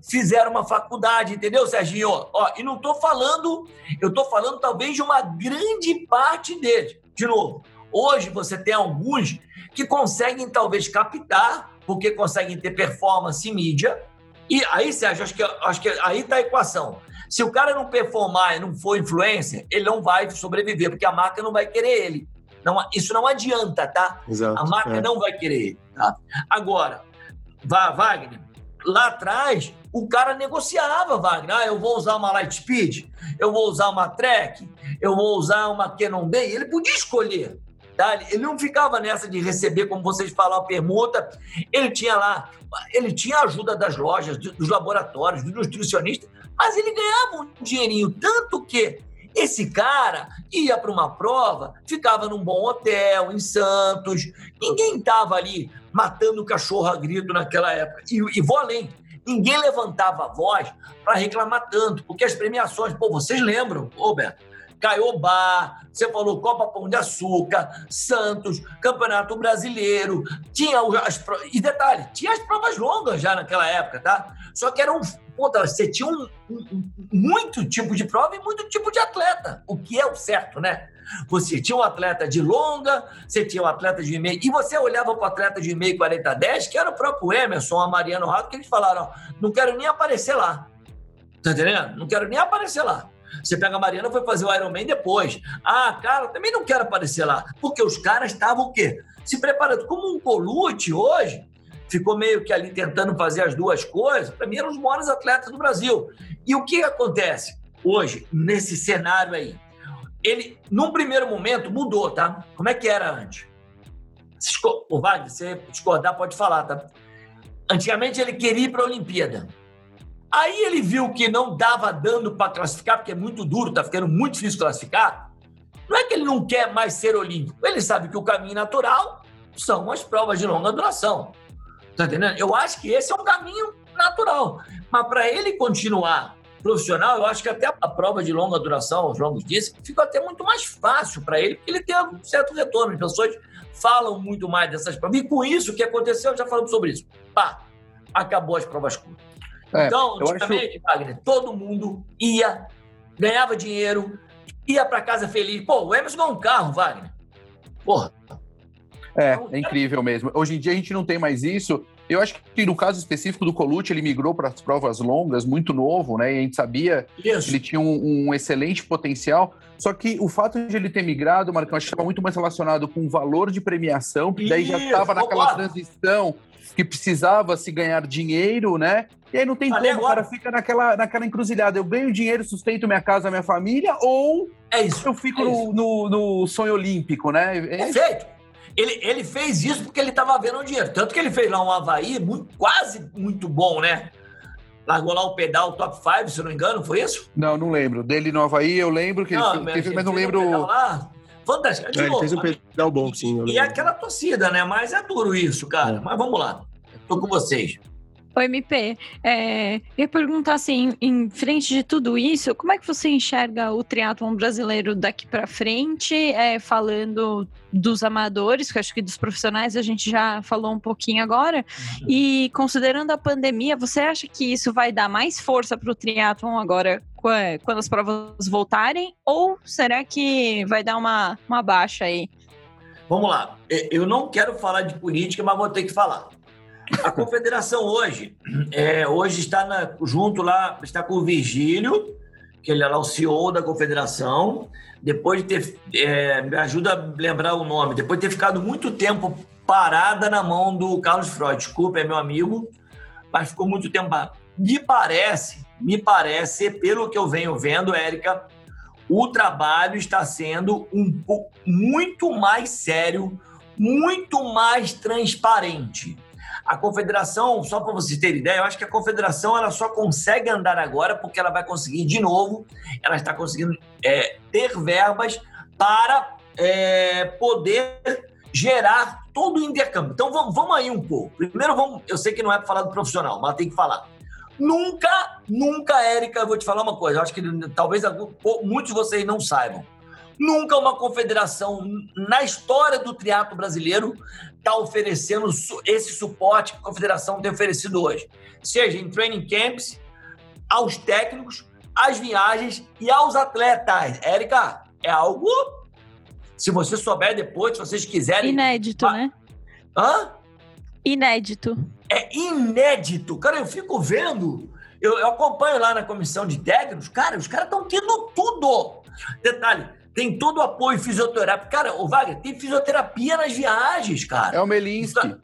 fizeram uma faculdade, entendeu, Serginho? Ó, e não estou falando, eu estou falando talvez de uma grande parte deles. De novo, hoje você tem alguns que conseguem talvez captar, porque conseguem ter performance em mídia. E aí, Sérgio, acho que, acho que aí está a equação. Se o cara não performar e não for influencer, ele não vai sobreviver, porque a marca não vai querer ele. Não, isso não adianta, tá? Exato, a marca é. não vai querer ele. Tá? Agora, vá, Wagner, lá atrás, o cara negociava, Wagner. Ah, eu vou usar uma Lightspeed, eu vou usar uma Trek, eu vou usar uma Canon Day. Ele podia escolher. Tá? Ele não ficava nessa de receber, como vocês falam, a permuta. Ele tinha lá, ele tinha ajuda das lojas, dos laboratórios, dos nutricionistas, mas ele ganhava um dinheirinho. Tanto que esse cara ia para uma prova, ficava num bom hotel em Santos. Ninguém estava ali matando cachorro a grito naquela época. E, e vou além. Ninguém levantava a voz para reclamar tanto, porque as premiações, pô, vocês lembram, Roberto? Caiobá, você falou Copa Pão de Açúcar, Santos, Campeonato Brasileiro, tinha as e detalhe, tinha as provas longas já naquela época, tá? Só que eram puta, você tinha um, um, muito tipo de prova e muito tipo de atleta, o que é o certo, né? Você tinha um atleta de longa, você tinha um atleta de meio, e você olhava para o atleta de meio 40 10, que era o próprio Emerson, a Mariano Rato, que eles falaram: ó, não quero nem aparecer lá. Tá entendendo? Não quero nem aparecer lá. Você pega a Mariana, foi fazer o Ironman depois. Ah, cara, também não quero aparecer lá. Porque os caras estavam o quê? Se preparando. Como um colute hoje, ficou meio que ali tentando fazer as duas coisas. Para mim, eram os maiores atletas do Brasil. E o que acontece hoje, nesse cenário aí? Ele, num primeiro momento, mudou, tá? Como é que era antes? O Wagner, você discordar, pode falar, tá? Antigamente ele queria ir para a Olimpíada. Aí ele viu que não dava dando para classificar, porque é muito duro, tá ficando muito difícil classificar. Não é que ele não quer mais ser olímpico, ele sabe que o caminho natural são as provas de longa duração. Tá entendendo? Eu acho que esse é um caminho natural. Mas para ele continuar profissional, eu acho que até a prova de longa duração, os longos dias, fica até muito mais fácil para ele, porque ele tem um certo retorno. As pessoas falam muito mais dessas provas. E com isso, o que aconteceu, já falamos sobre isso. Pá, acabou as provas curtas. É, então, antigamente, acho... Wagner, todo mundo ia, ganhava dinheiro, ia para casa feliz. Pô, o Emerson ganhou um carro, Wagner. Porra. É, então, é incrível mesmo. Hoje em dia a gente não tem mais isso. Eu acho que no caso específico do Colucci, ele migrou para as provas longas, muito novo, né? E a gente sabia Isso. que ele tinha um, um, excelente potencial. Só que o fato de ele ter migrado, Marcão, acho que estava muito mais relacionado com o valor de premiação, que daí já estava naquela transição que precisava se ganhar dinheiro, né? E aí não tem Falei como, agora. o cara fica naquela, naquela encruzilhada. Eu ganho dinheiro, sustento minha casa, minha família, ou é isso, eu fico é no, no, no, sonho olímpico, né? É Perfeito. Ele, ele fez isso porque ele estava vendo o dinheiro. Tanto que ele fez lá um Havaí muito, quase muito bom, né? Largou lá o pedal top 5, se eu não me engano, foi isso? Não, não lembro. Dele no Havaí, eu lembro que não, ele, fez, mas não lembro. Um lá, fantástico. De é, novo, ele fez um pedal bom, sim. E aquela torcida, né? Mas é duro isso, cara. É. Mas vamos lá. Estou com vocês. O MP, é, ia perguntar assim, em frente de tudo isso, como é que você enxerga o triatlon brasileiro daqui para frente, é, falando dos amadores, que acho que dos profissionais a gente já falou um pouquinho agora, uhum. e considerando a pandemia, você acha que isso vai dar mais força para o triatlon agora quando as provas voltarem, ou será que vai dar uma, uma baixa aí? Vamos lá, eu não quero falar de política, mas vou ter que falar. A confederação hoje, é, hoje está na, junto lá, está com o Virgílio, que ele é lá o CEO da confederação, depois de ter, é, me ajuda a lembrar o nome, depois de ter ficado muito tempo parada na mão do Carlos Freud, desculpa, é meu amigo, mas ficou muito tempo parado. Me parece, me parece, pelo que eu venho vendo, Érica, o trabalho está sendo um pouco muito mais sério, muito mais transparente. A confederação, só para vocês terem ideia, eu acho que a confederação ela só consegue andar agora porque ela vai conseguir, de novo, ela está conseguindo é, ter verbas para é, poder gerar todo o intercâmbio. Então vamos, vamos aí um pouco. Primeiro, vamos, eu sei que não é para falar do profissional, mas tem que falar. Nunca, nunca, Érica, eu vou te falar uma coisa, eu acho que talvez muitos de vocês não saibam. Nunca uma confederação na história do triatlo brasileiro está oferecendo esse suporte que a confederação tem oferecido hoje, seja em training camps, aos técnicos, às viagens e aos atletas. Érica, é algo. Se você souber depois, se vocês quiserem. Inédito, né? Hã? Inédito. É inédito. Cara, eu fico vendo Eu, eu acompanho lá na comissão de técnicos, cara, os caras estão tendo tudo. Detalhe, tem todo o apoio fisioterápico. Cara, o Wagner, tem fisioterapia nas viagens, cara. É o Melinski.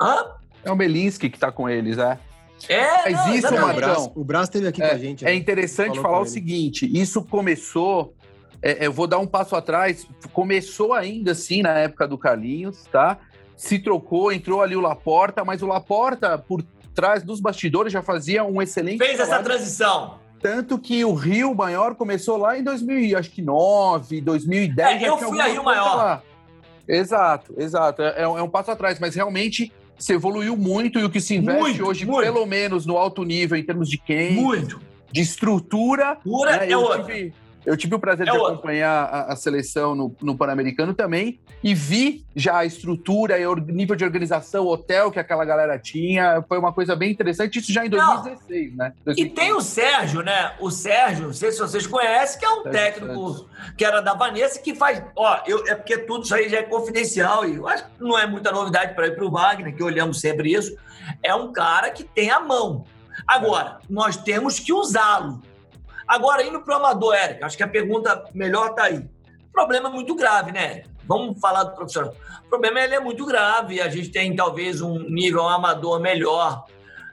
Hã? É o Melinski que tá com eles, é. É, Mas não, isso, Marcão, o Brás esteve aqui É, com a gente. é né? interessante Falou falar o seguinte: isso começou. é, eu vou dar um passo atrás. Começou ainda assim na época do Carlinhos, tá? Se trocou, entrou ali o Laporta, mas o Laporta, por trás dos bastidores, já fazia um excelente Fez essa trabalho. transição. Tanto que o Rio Maior começou lá em 2009, 2010. É, eu fui a Rio Maior. lá. Exato, exato. É, é um passo atrás, mas realmente se evoluiu muito e o que se investe Muito, hoje, muito. pelo menos no alto nível, em termos de quem, Muito. de estrutura. Né? é eu, outra. tive, eu tive o prazer É de outra. acompanhar a, a seleção no, no Pan-Americano também e vi já a estrutura e o nível de organização, hotel que aquela galera tinha. Foi uma coisa bem interessante. Isso já em Não. 2016, né? E tem o Sérgio, né? O Sérgio, não sei se vocês conhecem, que é um técnico que era da Vanessa, que faz. Ó, eu, é porque tudo isso aí já é confidencial e eu acho que não é muita novidade para ir para o Wagner, que olhamos sempre isso. É um cara que tem a mão. Agora, nós temos que usá-lo. Agora, indo para o amador, Érica, acho que a pergunta melhor tá aí. O problema é muito grave, né, Érica? Vamos falar do profissional. O problema ele é muito grave. A gente tem talvez um nível amador melhor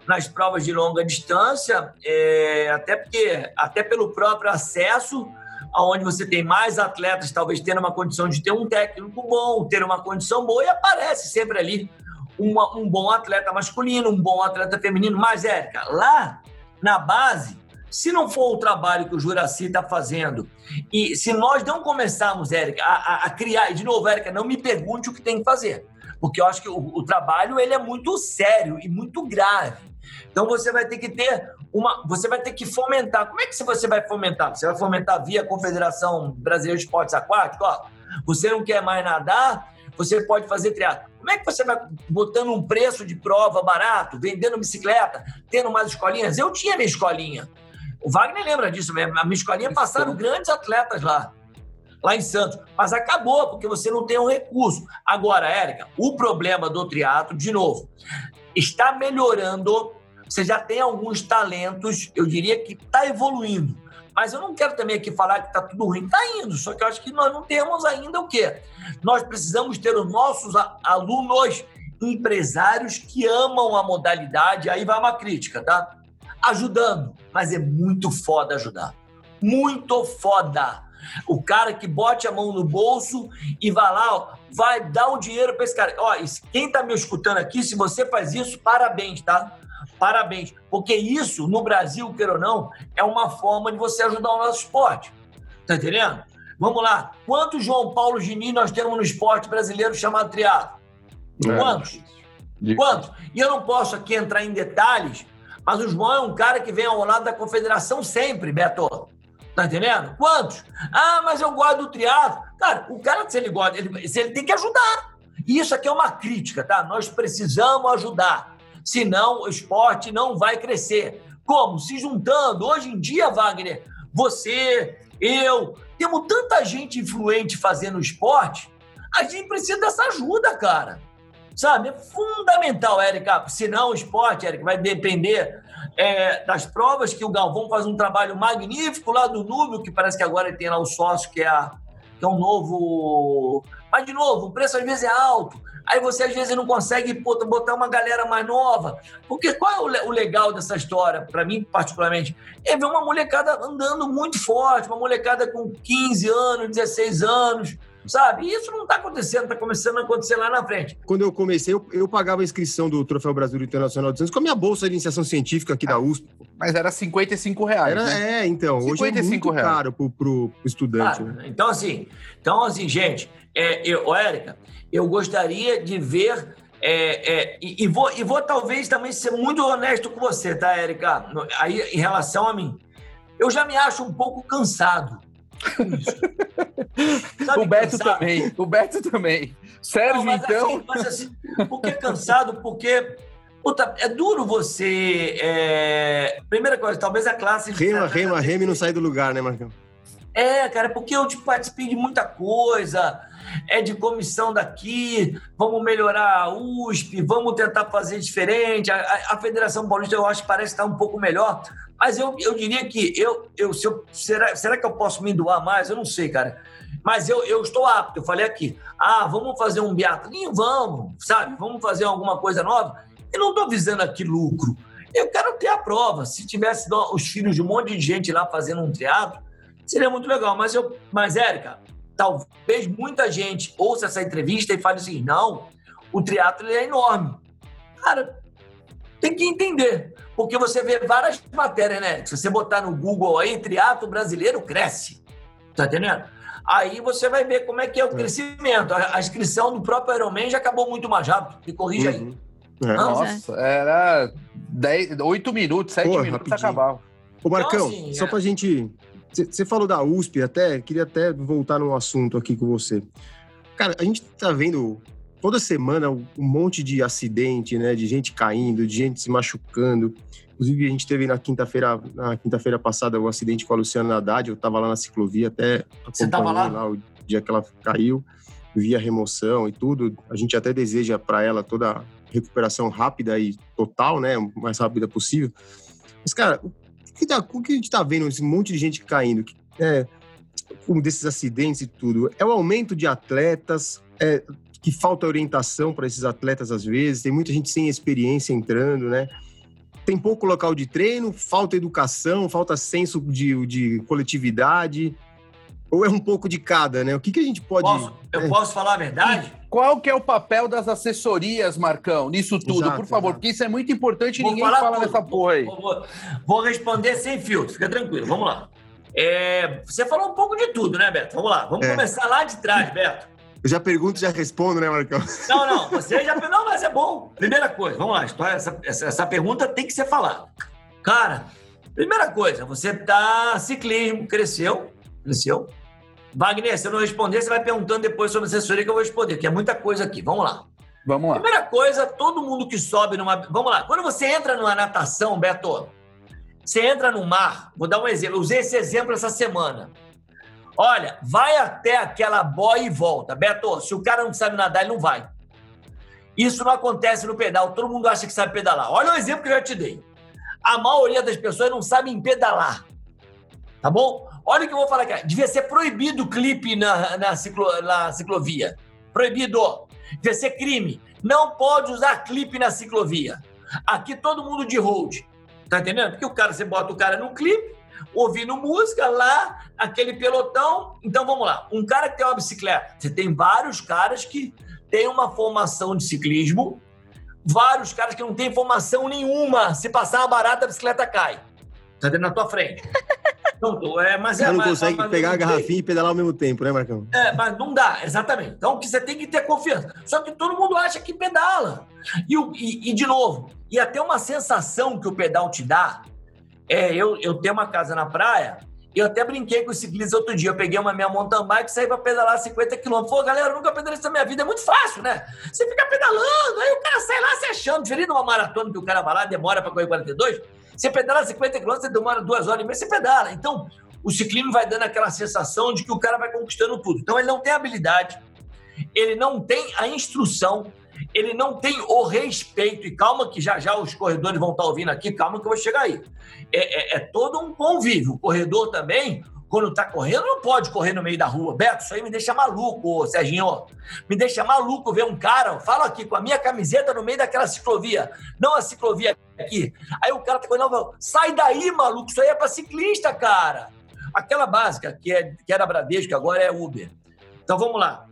nas provas de longa distância, é, até porque até pelo próprio acesso, aonde você tem mais atletas, talvez tendo uma condição de ter um técnico bom, ter uma condição boa, e aparece sempre ali uma- um bom atleta masculino, um bom atleta feminino. Mas, Érica, lá na base, se não for o trabalho que o Juraci está fazendo, e se nós não começarmos, Érica, a, a- criar, e de novo, Érica, não me pergunte o que tem que fazer, porque eu acho que o, o trabalho ele é muito sério e muito grave. Então você vai ter que ter uma, você vai ter que fomentar. Como é que você vai fomentar? Você vai fomentar via Confederação Brasileira de Esportes Aquáticos? Você não quer mais nadar? Você pode fazer triatlo. Como é que você vai botando um preço de prova barato, vendendo bicicleta, tendo mais escolinhas? Eu tinha minha escolinha. O Wagner lembra disso mesmo. A minha escolinha passaram grandes atletas lá, lá em Santos. Mas acabou, porque você não tem um recurso. Agora, Érica, o problema do triatlo, de novo, está melhorando. Você já tem alguns talentos, eu diria que está evoluindo. Mas eu não quero também aqui falar que está tudo ruim. Está indo, só que eu acho que nós não temos ainda o quê? Nós precisamos ter os nossos alunos empresários que amam a modalidade. Aí vai uma crítica, tá? Ajudando. Mas é muito foda ajudar. Muito foda. O cara que bote a mão no bolso e vai lá, ó, vai dar o dinheiro para esse cara. Ó, quem tá me escutando aqui, se você faz isso, parabéns, tá? Parabéns. Porque isso, no Brasil, queira ou não, é uma forma de você ajudar o nosso esporte. Tá entendendo? Vamos lá. Quantos João Paulo Gini nós temos no esporte brasileiro chamado triatlo? É. Quantos? Quantos? E eu não posso aqui entrar em detalhes, mas o João é um cara que vem ao lado da confederação sempre, Beto. Tá entendendo? Quantos? Ah, mas eu gosto do triatlo. Cara, o cara, se ele gosta, ele, se ele tem que ajudar. E isso aqui é uma crítica, tá? Nós precisamos ajudar. Senão o esporte não vai crescer. Como? Se juntando. Hoje em dia, Wagner, você, eu, temos tanta gente influente fazendo esporte, a gente precisa dessa ajuda, cara. Sabe? É fundamental, Érica. Senão o esporte, Érica, vai depender é, das provas que o Galvão faz um trabalho magnífico lá do Núbio, que parece que agora tem lá o sócio, que é, a, que é um novo. Mas, de novo, o preço às vezes é alto. Aí você às vezes não consegue botar uma galera mais nova. Porque qual é o legal dessa história, para mim particularmente? É ver uma molecada andando muito forte, uma molecada com 15 anos, 16 anos, sabe? E isso não está acontecendo, está começando a acontecer lá na frente. Quando eu comecei, eu, eu pagava a inscrição do Troféu Brasil Internacional de Santos com a minha bolsa de iniciação científica aqui da USP. Mas era 55 reais. Era, né? É, então, hoje é 55 muito reais. caro pro, pro, pro estudante. Ah, né? Então, assim, então, assim, gente, é, eu, ô, Érica, eu gostaria de ver. é, é, e, e vou, e vou talvez também ser muito honesto com você, tá, Érica? Aí, em relação a mim. Eu já me acho um pouco cansado o Beto cansado? também. O Beto também. Sérgio, Não, mas então. assim, mas assim, por que cansado? Porque puta, é duro você. é, Primeira coisa, talvez a classe. Rema, rema, rema e não sai do lugar, né, Marcão? É, cara, porque eu tipo, participei de muita coisa, é de comissão daqui, vamos melhorar a USP, vamos tentar fazer diferente. A, a, a Federação Paulista eu acho que parece estar um pouco melhor, mas eu, eu diria que eu, eu, se eu será, será que eu posso me doar mais? Eu não sei, cara. Mas eu, eu estou apto, eu falei aqui. Ah, vamos fazer um biatlinho? Vamos, sabe? Vamos fazer alguma coisa nova? Eu não estou visando aqui lucro. Eu quero ter a prova. Se tivesse os filhos de um monte de gente lá fazendo um teatro, seria muito legal. Mas, eu, mas Érica, talvez muita gente ouça essa entrevista e fale assim: não, o teatro é enorme. Cara, tem que entender. Porque você vê várias matérias, né? Se você botar no Google aí, teatro brasileiro cresce. Tá entendendo? Aí você vai ver como é que é o é. crescimento. A, a inscrição do próprio Ironman já acabou muito mais rápido. Me corrija uhum. aí. É. Nossa, era 10, 8 minutos, 7 Pô, minutos rapidinho. acabava. Ô, Marcão, então, assim, só é... pra gente. Você falou da USP até, queria até voltar num assunto aqui com você. Cara, a gente tá vendo toda semana um monte de acidente, né? De gente caindo, de gente se machucando. Inclusive, a gente teve na quinta-feira, na quinta-feira passada, o um acidente com a Luciana Haddad. Eu tava lá na ciclovia, até Você tava lá? lá o dia que ela caiu, vi a remoção e tudo. A gente até deseja para ela toda recuperação rápida e total, né? O mais rápida possível. Mas, cara, o que, tá, o que a gente tá vendo, esse monte de gente caindo, é, um desses acidentes e tudo, é o aumento de atletas, é, que falta orientação para esses atletas às vezes, tem muita gente sem experiência entrando, né? Tem pouco local de treino, falta educação, falta senso de, de coletividade. Ou é um pouco de cada, né? O que, que a gente pode. Posso, eu é. posso falar a verdade? Qual que é o papel das assessorias, Marcão, nisso tudo, exato, por favor? Exato. Porque isso é muito importante e ninguém fala tudo. nessa porra aí. Vou, vou, vou, responder sem filtro, fica tranquilo, vamos lá. É, você falou um pouco de tudo, né, Beto? Vamos lá, vamos é. começar lá de trás, Beto. Eu já pergunto e já respondo, né, Marcão? Não, não, você já. Não, mas é bom. Primeira coisa, vamos lá, história, essa, essa, essa pergunta tem que ser falada. Cara, primeira coisa, você tá. Ciclismo, cresceu, cresceu Wagner, se eu não responder, você vai perguntando depois sobre assessoria que eu vou responder, que é muita coisa aqui. Vamos lá. Vamos lá. Primeira coisa, todo mundo que sobe numa. Vamos lá. Quando você entra numa natação, Beto, você entra no mar, vou dar um exemplo, eu usei esse exemplo essa semana. Olha, vai até aquela boia e volta. Beto, se o cara não sabe nadar, ele não vai. Isso não acontece no pedal. Todo mundo acha que sabe pedalar. Olha o exemplo que eu já te dei. A maioria das pessoas não sabem pedalar. Tá bom? Olha o que eu vou falar aqui. Devia ser proibido o clipe na, na, ciclo, na ciclovia. Proibido. Devia ser crime. Não pode usar clipe na ciclovia. Aqui todo mundo de road. Tá entendendo? Porque o cara, você bota o cara no clipe, ouvindo música lá, aquele pelotão. Então vamos lá. Um cara que tem uma bicicleta. Você tem vários caras que têm uma formação de ciclismo, vários caras que não têm formação nenhuma. Se passar uma barata, a bicicleta cai. Tá dentro na tua frente. Não, é, mas é, você não mas, consegue mas, pegar a garrafinha e pedalar ao mesmo tempo, né, Marcão? É, mas não dá, exatamente. Então você tem que ter confiança. Só que todo mundo acha que pedala. E, e, e de novo, e até uma sensação que o pedal te dá. É, eu, eu tenho uma casa na praia, eu até brinquei com os ciclistas outro dia. Eu peguei uma minha mountain bike e saí para pedalar 50 quilômetros. Pô, galera, nunca pedalei isso na minha vida. É muito fácil, né? Você fica pedalando, aí o cara sai lá se achando. Diferente de uma maratona que o cara vai lá, demora para correr 42. Você pedala 50 km, você demora duas horas e meia, você pedala. Então, o ciclismo vai dando aquela sensação de que o cara vai conquistando tudo. Então, ele não tem habilidade, ele não tem a instrução, ele não tem o respeito. E calma, que já já os corredores vão estar ouvindo aqui, calma que eu vou chegar aí. É, é, é todo um convívio. O corredor também, quando tá correndo, não pode correr no meio da rua. Beto, isso aí me deixa maluco, Serginho. Me deixa maluco ver um cara, fala aqui, com a minha camiseta no meio daquela ciclovia. Não a ciclovia aqui. Aí o cara tá correndo, sai daí, maluco, isso aí é pra ciclista, cara. Aquela básica, que, é, que era Bradesco, agora é Uber. Então vamos lá.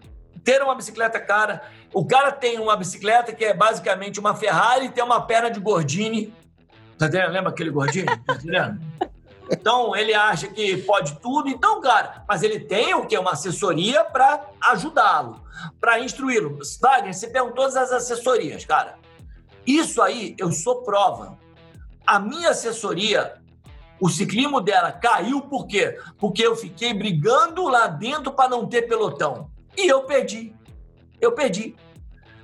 Ter uma bicicleta cara. O cara tem uma bicicleta que é basicamente uma Ferrari e tem uma perna de Gordini. Tá entendendo? Lembra aquele Gordini? Tá entendendo? Então, ele acha que pode tudo. Então, cara, mas ele tem o quê? Uma assessoria para ajudá-lo, para instruí-lo. Wagner, você pegam todas as assessorias, cara. Isso aí, eu sou prova. A minha assessoria, o ciclismo dela caiu por quê? Porque eu fiquei brigando lá dentro para não ter pelotão. E eu perdi. Eu perdi.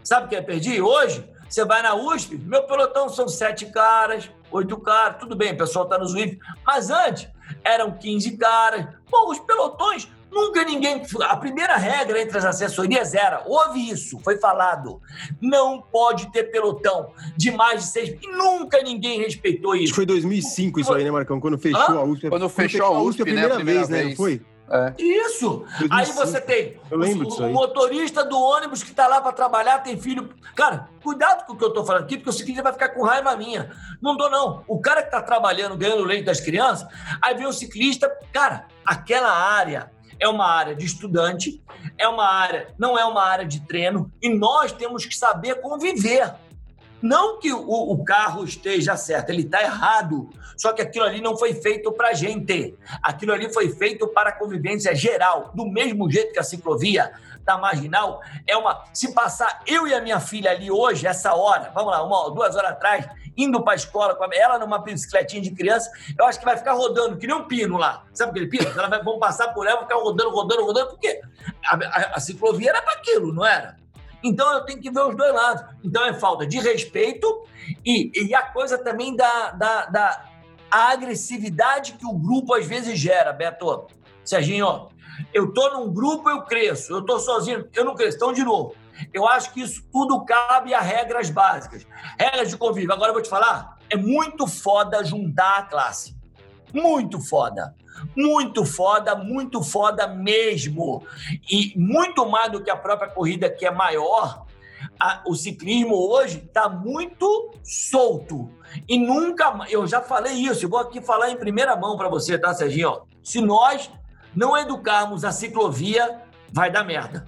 Sabe o que eu perdi? Hoje, você vai na USP, meu pelotão são sete caras, oito caras, tudo bem, o pessoal está no Zwift. Mas antes, eram 15 caras, Pô, os pelotões, nunca ninguém. A primeira regra entre as assessorias era: houve isso, foi falado. Não pode ter pelotão de mais de seis. E nunca ninguém respeitou isso. Acho que foi 2005 isso aí, né, Marcão? Quando fechou Hã? a USP. Quando fechou a USP, a primeira, né, a primeira vez, né? vez. Não foi? É. Isso! Aí 2005. você tem Eu lembro o, o motorista do ônibus que tá lá para trabalhar, tem filho. Cara, cuidado com o que eu tô falando aqui, porque o ciclista vai ficar com raiva minha. Não dou, não. O cara que tá trabalhando, ganhando leite das crianças, aí vem o ciclista. Cara, aquela área é uma área de estudante, é uma área, não é uma área de treino, e nós temos que saber conviver. Não que o, o carro esteja certo, ele está errado. Só que aquilo ali não foi feito para gente. Aquilo ali foi feito para a convivência geral. Do mesmo jeito que a ciclovia da marginal é uma. Se passar eu e a minha filha ali hoje, essa hora, vamos lá, uma, duas horas atrás, indo para a escola, com a- ela numa bicicletinha de criança, eu acho que vai ficar rodando, que nem um pino lá. Sabe aquele pino? Ela vai, vão passar por ela, ficar rodando, rodando, rodando, porque a, a- a ciclovia era para aquilo, não era? Então eu tenho que ver os dois lados. Então é falta de respeito e, e a coisa também da, da, da agressividade que o grupo às vezes gera, Beto. Serginho, eu tô num grupo, eu cresço. Eu tô sozinho, eu não cresço. Então, de novo, eu acho que isso tudo cabe a regras básicas. Regras de convívio. Agora eu vou te falar, é muito foda juntar a classe. Muito foda. Muito foda, muito foda mesmo. E muito mais do que a própria corrida, que é maior, a- o ciclismo hoje está muito solto. E nunca mais. Eu já falei isso, eu vou aqui falar em primeira mão para você, tá, Serginho? Se nós não educarmos a ciclovia, vai dar merda.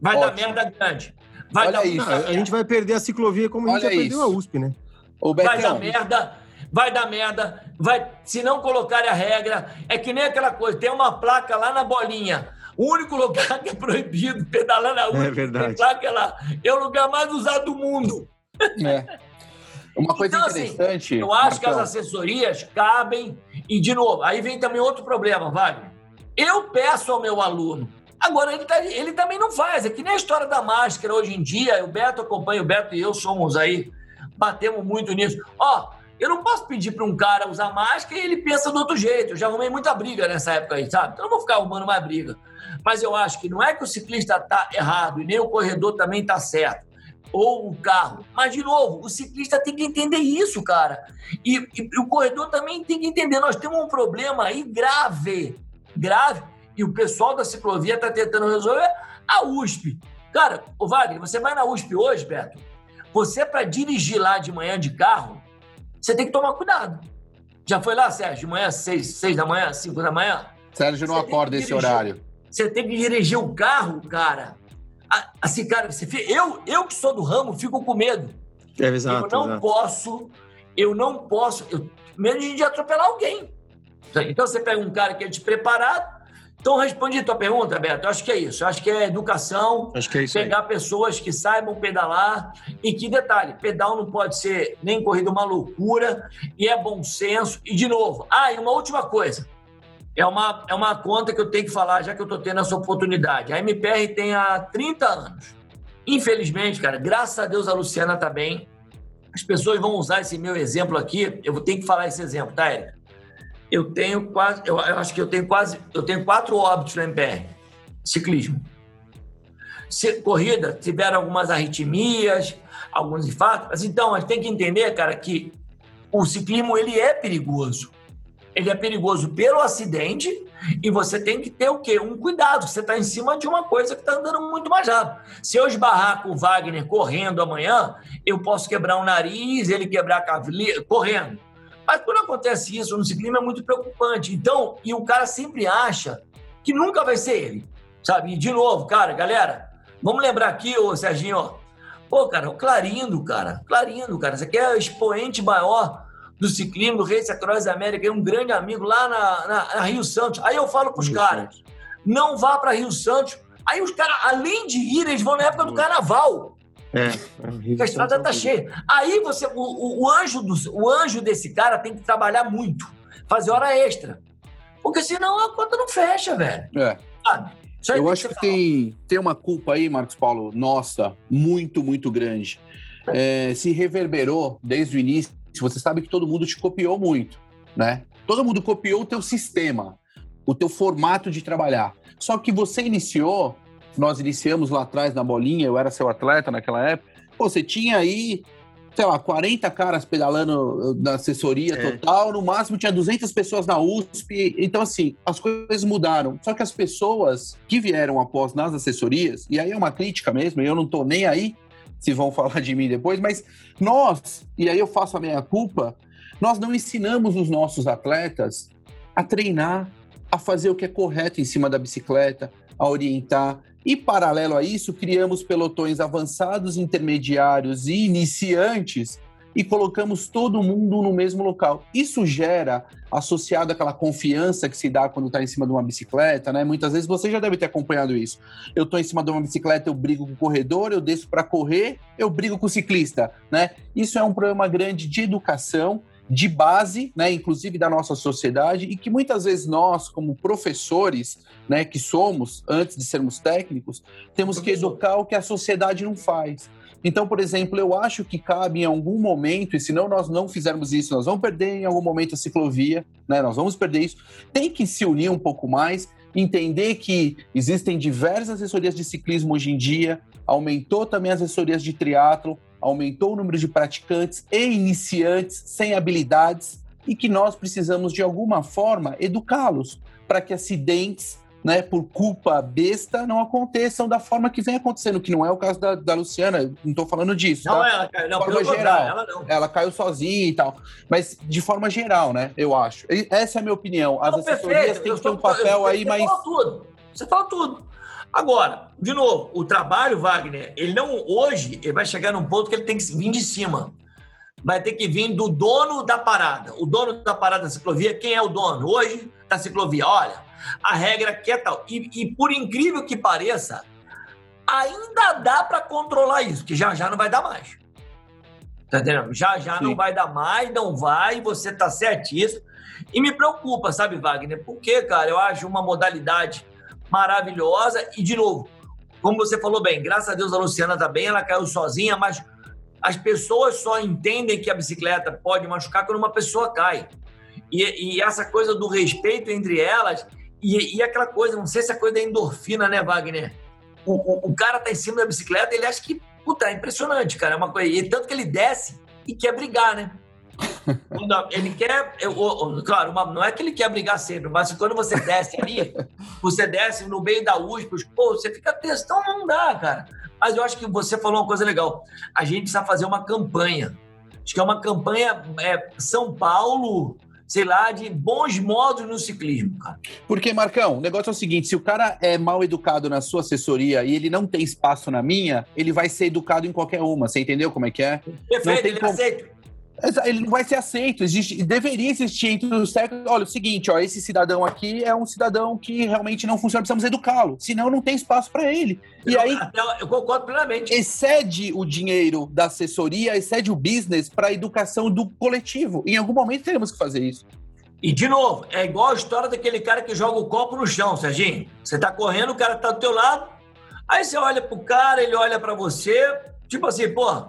Vai dar Ótimo. merda grande. Vai Olha dar isso. Não, a merda. gente vai perder a ciclovia como a gente Olha já perdeu isso. a USP, né? Ô, Vai dar Betão, merda, vai dar merda, vai, se não colocarem a regra, é que nem aquela coisa, tem uma placa lá na bolinha. O único lugar que é proibido pedalar na rua, É verdade. tem placa lá, é o lugar mais usado do mundo. é. Uma coisa Então, assim, interessante. Eu acho que as Marcão, assessorias cabem, e de novo, aí vem também outro problema, Wagner. Eu peço ao meu aluno, agora ele, tá- ele também não faz, é que nem a história da máscara hoje em dia, o Beto acompanha, o Beto e eu somos aí, batemos muito nisso. Ó, eu não posso pedir para um cara usar máscara e ele pensa do outro jeito. Eu já arrumei muita briga nessa época aí, sabe? Então eu não vou ficar arrumando mais briga. Mas eu acho que não é que o ciclista está errado e nem o corredor também está certo. Ou o carro. Mas, de novo, o ciclista tem que entender isso, cara. E, e o corredor também tem que entender. Nós temos um problema aí grave. Grave. E o pessoal da ciclovia está tentando resolver a USP. Cara, o Wagner, você vai na USP hoje, Beto. Você, para dirigir lá de manhã de carro, você tem que tomar cuidado. Já foi lá, Sérgio, de manhã, seis, seis da manhã, cinco da manhã? Sérgio não Você acorda que esse dirigir. horário. Você tem que dirigir o carro, cara. Assim, cara, você fica- eu, eu que sou do ramo, fico com medo. É, exato, eu não exato. posso, eu não posso, eu, medo de atropelar alguém. Então você pega um cara que é despreparado. Então, respondi a tua pergunta, Beto. Eu acho que é isso. Eu acho que é educação, Acho que é isso aí. pegar pessoas que saibam pedalar e que detalhe, pedal não pode ser nem corrida uma loucura e é bom senso. E de novo, ah, e uma última coisa. É uma, é uma conta que eu tenho que falar, já que eu estou tendo essa oportunidade. A MPR tem há 30 anos. Infelizmente, cara, graças a Deus a Luciana está bem. As pessoas vão usar esse meu exemplo aqui. Eu vou ter que falar esse exemplo, tá, Érica? Eu tenho quase, eu, eu acho que eu tenho quase, eu tenho quatro óbitos na MPR. Ciclismo. Se- corrida, tiveram algumas arritmias, alguns infartos. Mas então, a gente tem que entender, cara, que o ciclismo ele é perigoso. Ele é perigoso pelo acidente e você tem que ter o quê? Um cuidado. Você está em cima de uma coisa que está andando muito mais rápido. Se eu esbarrar com o Wagner correndo amanhã, eu posso quebrar o nariz, ele quebrar a cavilha, correndo. Mas quando acontece isso no ciclismo é muito preocupante. Então, e o cara sempre acha que nunca vai ser ele, sabe? E de novo, cara, galera, vamos lembrar aqui, ô Serginho, ó. Pô, cara, o Clarindo, cara, Clarindo, cara, você quer o expoente maior do ciclismo, do Race Across América, é um grande amigo lá na, na- na Rio Santos. Aí eu falo pros Rio caras, não vá para Rio Santos. Aí os caras, além de ir, eles vão na época do carnaval. É, é Porque a estrada tá cheia. Aí você, o, o- o anjo do, o anjo desse cara tem que trabalhar muito, fazer hora extra. Porque senão a conta não fecha, velho. É. Eu acho que tem, tem uma culpa aí, Marcos Paulo, nossa, muito, muito grande. É, se reverberou desde o início. Você sabe que todo mundo te copiou muito, né? Todo mundo copiou o teu sistema. o teu formato de trabalhar. Só que você iniciou, nós iniciamos lá atrás na bolinha, eu era seu atleta naquela época, pô, você tinha aí sei lá, 40 caras pedalando na assessoria é. total, no máximo tinha 200 pessoas na USP. Então, assim, as coisas mudaram. Só que as pessoas que vieram após nas assessorias, e aí é uma crítica mesmo, e eu não tô nem aí se vão falar de mim depois, mas nós, e aí eu faço a minha culpa, nós não ensinamos os nossos atletas a treinar, a fazer o que é correto em cima da bicicleta, a orientar. E, paralelo a isso, criamos pelotões avançados, intermediários e iniciantes e colocamos todo mundo no mesmo local. Isso gera, associado àquela confiança que se dá quando está em cima de uma bicicleta, né? Muitas vezes você já deve ter acompanhado isso. Eu estou em cima de uma bicicleta, eu brigo com o corredor, eu desço para correr, eu brigo com o ciclista, né? Isso é um problema grande de educação de base, né, inclusive da nossa sociedade, e que muitas vezes nós, como professores, né, que somos, antes de sermos técnicos, temos que educar o que a sociedade não faz. Então, por exemplo, eu acho que cabe em algum momento, e se não nós não fizermos isso, nós vamos perder em algum momento a ciclovia, né? Nós vamos perder isso. Tem que se unir um pouco mais, entender que existem diversas assessorias de ciclismo hoje em dia, aumentou também as assessorias de triatlo, aumentou o número de praticantes e iniciantes sem habilidades e que nós precisamos de alguma forma educá-los para que acidentes né, por culpa besta, não aconteçam da forma que vem acontecendo, que não é o caso da, da Luciana, não estou falando disso. Não, tá? ela caiu, não, forma geral, ela não. Ela caiu sozinha e tal. Mas de forma geral, né, eu acho. Essa é a minha opinião. As não, assessorias têm que ter um papel aí mais. Você fala tudo. Você fala tudo. Agora, de novo, o trabalho, Wagner, ele não. Hoje, ele vai chegar num ponto que ele tem que vir de cima. Vai ter que vir do dono da parada. O dono da parada da ciclovia, quem é o dono hoje da ciclovia? Olha, a regra que é tal. E, e por incrível que pareça, ainda dá para controlar isso, que já já não vai dar mais. Tá entendendo? Já já Sim. não vai dar mais, não vai, você tá certíssimo. E me preocupa, sabe, Wagner? Porque, cara, eu acho uma modalidade maravilhosa e, de novo, como você falou bem, graças a Deus a Luciana tá bem, ela caiu sozinha, mas as pessoas só entendem que a bicicleta pode machucar quando uma pessoa cai. E, e essa coisa do respeito entre elas e, e, aquela coisa, não sei se é coisa da endorfina, né, Wagner? O, o, o, cara tá em cima da bicicleta, ele acha que, puta, é impressionante, cara. É uma coisa. E tanto que ele desce e quer brigar, né? Ele quer. Eu, eu, claro, uma, não é que ele quer brigar sempre, mas quando você desce ali, você desce no meio da USP, pô, você fica tenso. Então não dá, cara. Mas eu acho que você falou uma coisa legal. A gente precisa fazer uma campanha. Acho que é uma campanha é, São Paulo sei lá, de bons modos no ciclismo, cara. Porque, Marcão, o negócio é o seguinte: se o cara é mal educado na sua assessoria e ele não tem espaço na minha, ele vai ser educado em qualquer uma. Você entendeu como é que é? Perfeito, ele como... aceita. Ele não vai ser aceito. Existe, deveria existir entre os técnicos. Olha, é o seguinte, ó, esse cidadão aqui é um cidadão que realmente não funciona, precisamos educá-lo. Senão não tem espaço para ele. E eu, aí. Eu concordo plenamente. Excede o dinheiro da assessoria, excede o business para a educação do coletivo. Em algum momento teremos que fazer isso. E, de novo, é igual a história daquele cara que joga o copo no chão, Serginho. Você tá correndo, o cara tá do teu lado, aí você olha pro cara, ele olha para você, tipo assim, pô,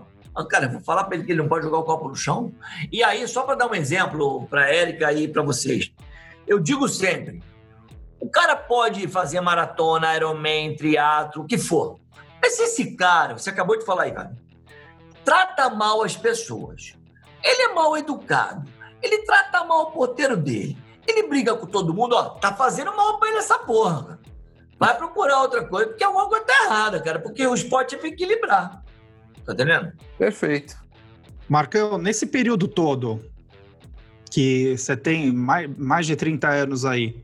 cara, vou falar para ele que ele não pode jogar o copo no chão. E aí, só para dar um exemplo para Érica e para vocês, eu digo sempre: o cara pode fazer maratona, Ironman, triatlo, o que for. Mas se esse cara, você acabou de falar aí, cara, trata mal as pessoas, ele é mal educado, ele trata mal o porteiro dele, ele briga com todo mundo, ó, tá fazendo mal para ele essa porra. Vai procurar outra coisa, porque alguma coisa tá errada, cara, porque o esporte é pra equilibrar. Tá entendendo? Perfeito. Marcão, nesse período todo, que você tem mais, mais de 30 anos aí,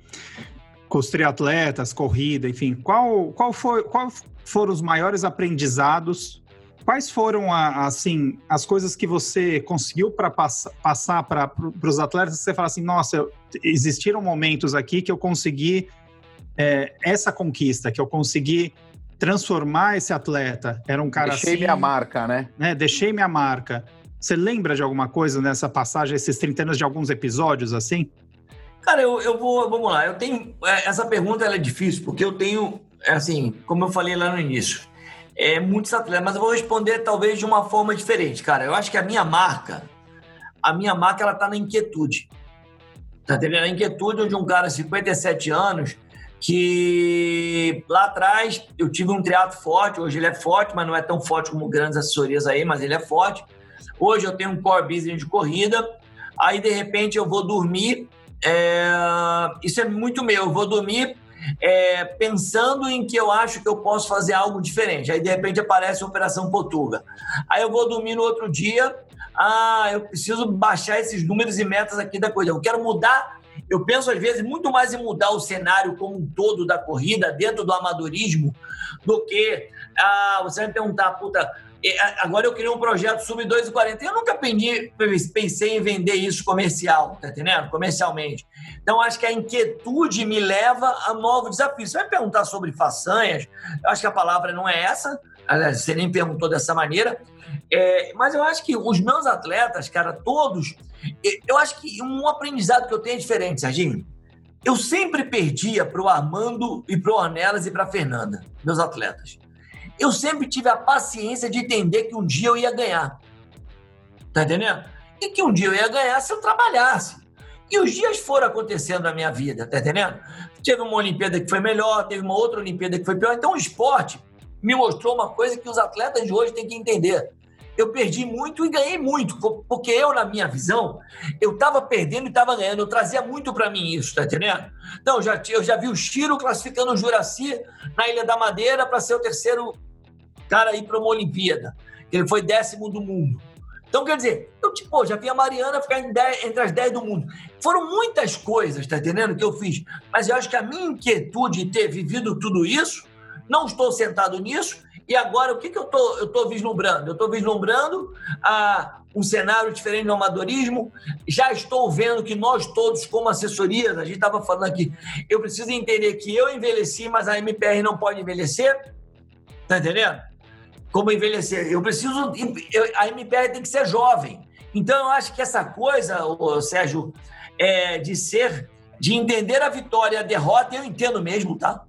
com os triatletas, corrida, enfim, qual, qual, foi, qual foram os maiores aprendizados? Quais foram, a, assim, as coisas que você conseguiu para pass passar para os atletas? Você fala assim, nossa, existiram momentos aqui que eu consegui é, essa conquista, que eu consegui transformar esse atleta. Era um cara Deixei assim, minha marca, né? né? Deixei minha marca. Você lembra de alguma coisa nessa passagem, esses 30 anos, de alguns episódios assim? Cara, eu, eu vou, vamos lá. Eu tenho é, essa pergunta ela é difícil porque eu tenho, é assim, como eu falei lá no início, é muitos atletas, mas eu vou responder talvez de uma forma diferente, cara. Eu acho que a minha marca, a minha marca ela tá na inquietude. Tá entendendo? A inquietude de um cara de 57 anos que lá atrás eu tive um triatlo forte, hoje ele é forte, mas não é tão forte como grandes assessorias aí, mas ele é forte. Hoje eu tenho um core business de corrida, aí de repente eu vou dormir, é... isso é muito meu, eu vou dormir é, pensando em que eu acho que eu posso fazer algo diferente. Aí de repente aparece a Operação Portuga. Aí eu vou dormir no outro dia, ah, eu preciso baixar esses números e metas aqui da coisa, eu quero mudar eu penso, às vezes, muito mais em mudar o cenário como um todo da corrida, dentro do amadorismo, do que ah, você vai perguntar, puta, agora eu criei um projeto sub 2,40. Eu nunca pensei, pensei em vender isso comercial, tá entendendo? Comercialmente. Então, acho que a inquietude me leva a novos desafios. Você vai perguntar sobre façanhas, eu acho que a palavra não é essa, aliás, você nem perguntou dessa maneira, é, mas eu acho que os meus atletas, cara, todos, eu acho que um aprendizado que eu tenho é diferente, Serginho. Eu sempre perdia para o Armando e para o Ornelas e para a Fernanda, meus atletas. Eu sempre tive a paciência de entender que um dia eu ia ganhar. Tá entendendo? E que um dia eu ia ganhar se eu trabalhasse. E os dias foram acontecendo na minha vida, tá entendendo? Teve uma Olimpíada que foi melhor, teve uma outra Olimpíada que foi pior. Então o esporte me mostrou uma coisa que os atletas de hoje têm que entender eu perdi muito e ganhei muito, porque eu, na minha visão, eu estava perdendo e estava ganhando. Eu trazia muito para mim isso, tá entendendo? Então, já, eu já vi o Chiro classificando o Juraci na Ilha da Madeira para ser o terceiro cara aí para uma Olimpíada. Ele foi décimo do mundo. Então, quer dizer, eu tipo, já vi a Mariana ficar dez, entre as 10 do mundo. Foram muitas coisas, tá entendendo, que eu fiz. Mas eu acho que a minha inquietude de ter vivido tudo isso, não estou sentado nisso, e agora, o que, que eu tô, estou vislumbrando? Eu estou vislumbrando ah, um cenário diferente do amadorismo. Já estou vendo que nós todos, como assessoria, a gente estava falando aqui, eu preciso entender que eu envelheci, mas a MPR não pode envelhecer. Tá entendendo? Como envelhecer? Eu preciso. A MPR tem que ser jovem. Então, eu acho que essa coisa, Sérgio, é, de ser, de entender a vitória e a derrota, eu entendo mesmo, tá?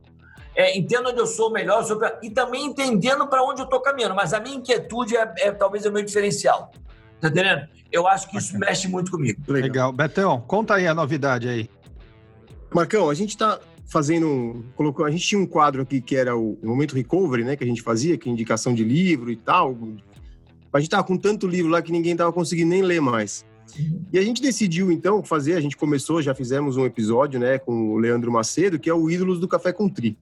É, entendo onde eu sou melhor sou e também entendendo para onde eu estou caminhando. Mas a minha inquietude é, é talvez o meu diferencial. Tá entendendo? Eu acho que isso mexe muito comigo. Legal. Legal. Betão, conta aí a novidade aí. Marcão, a gente está fazendo. Colocou, a gente tinha um quadro aqui que era o Momento Recovery, né? Que a gente fazia, que é indicação de livro e tal. A gente tava com tanto livro lá que ninguém tava conseguindo nem ler mais. E a gente decidiu, então, fazer, a gente começou, já fizemos um episódio, né, com o Leandro Macedo, que é o Ídolos do Café com Tri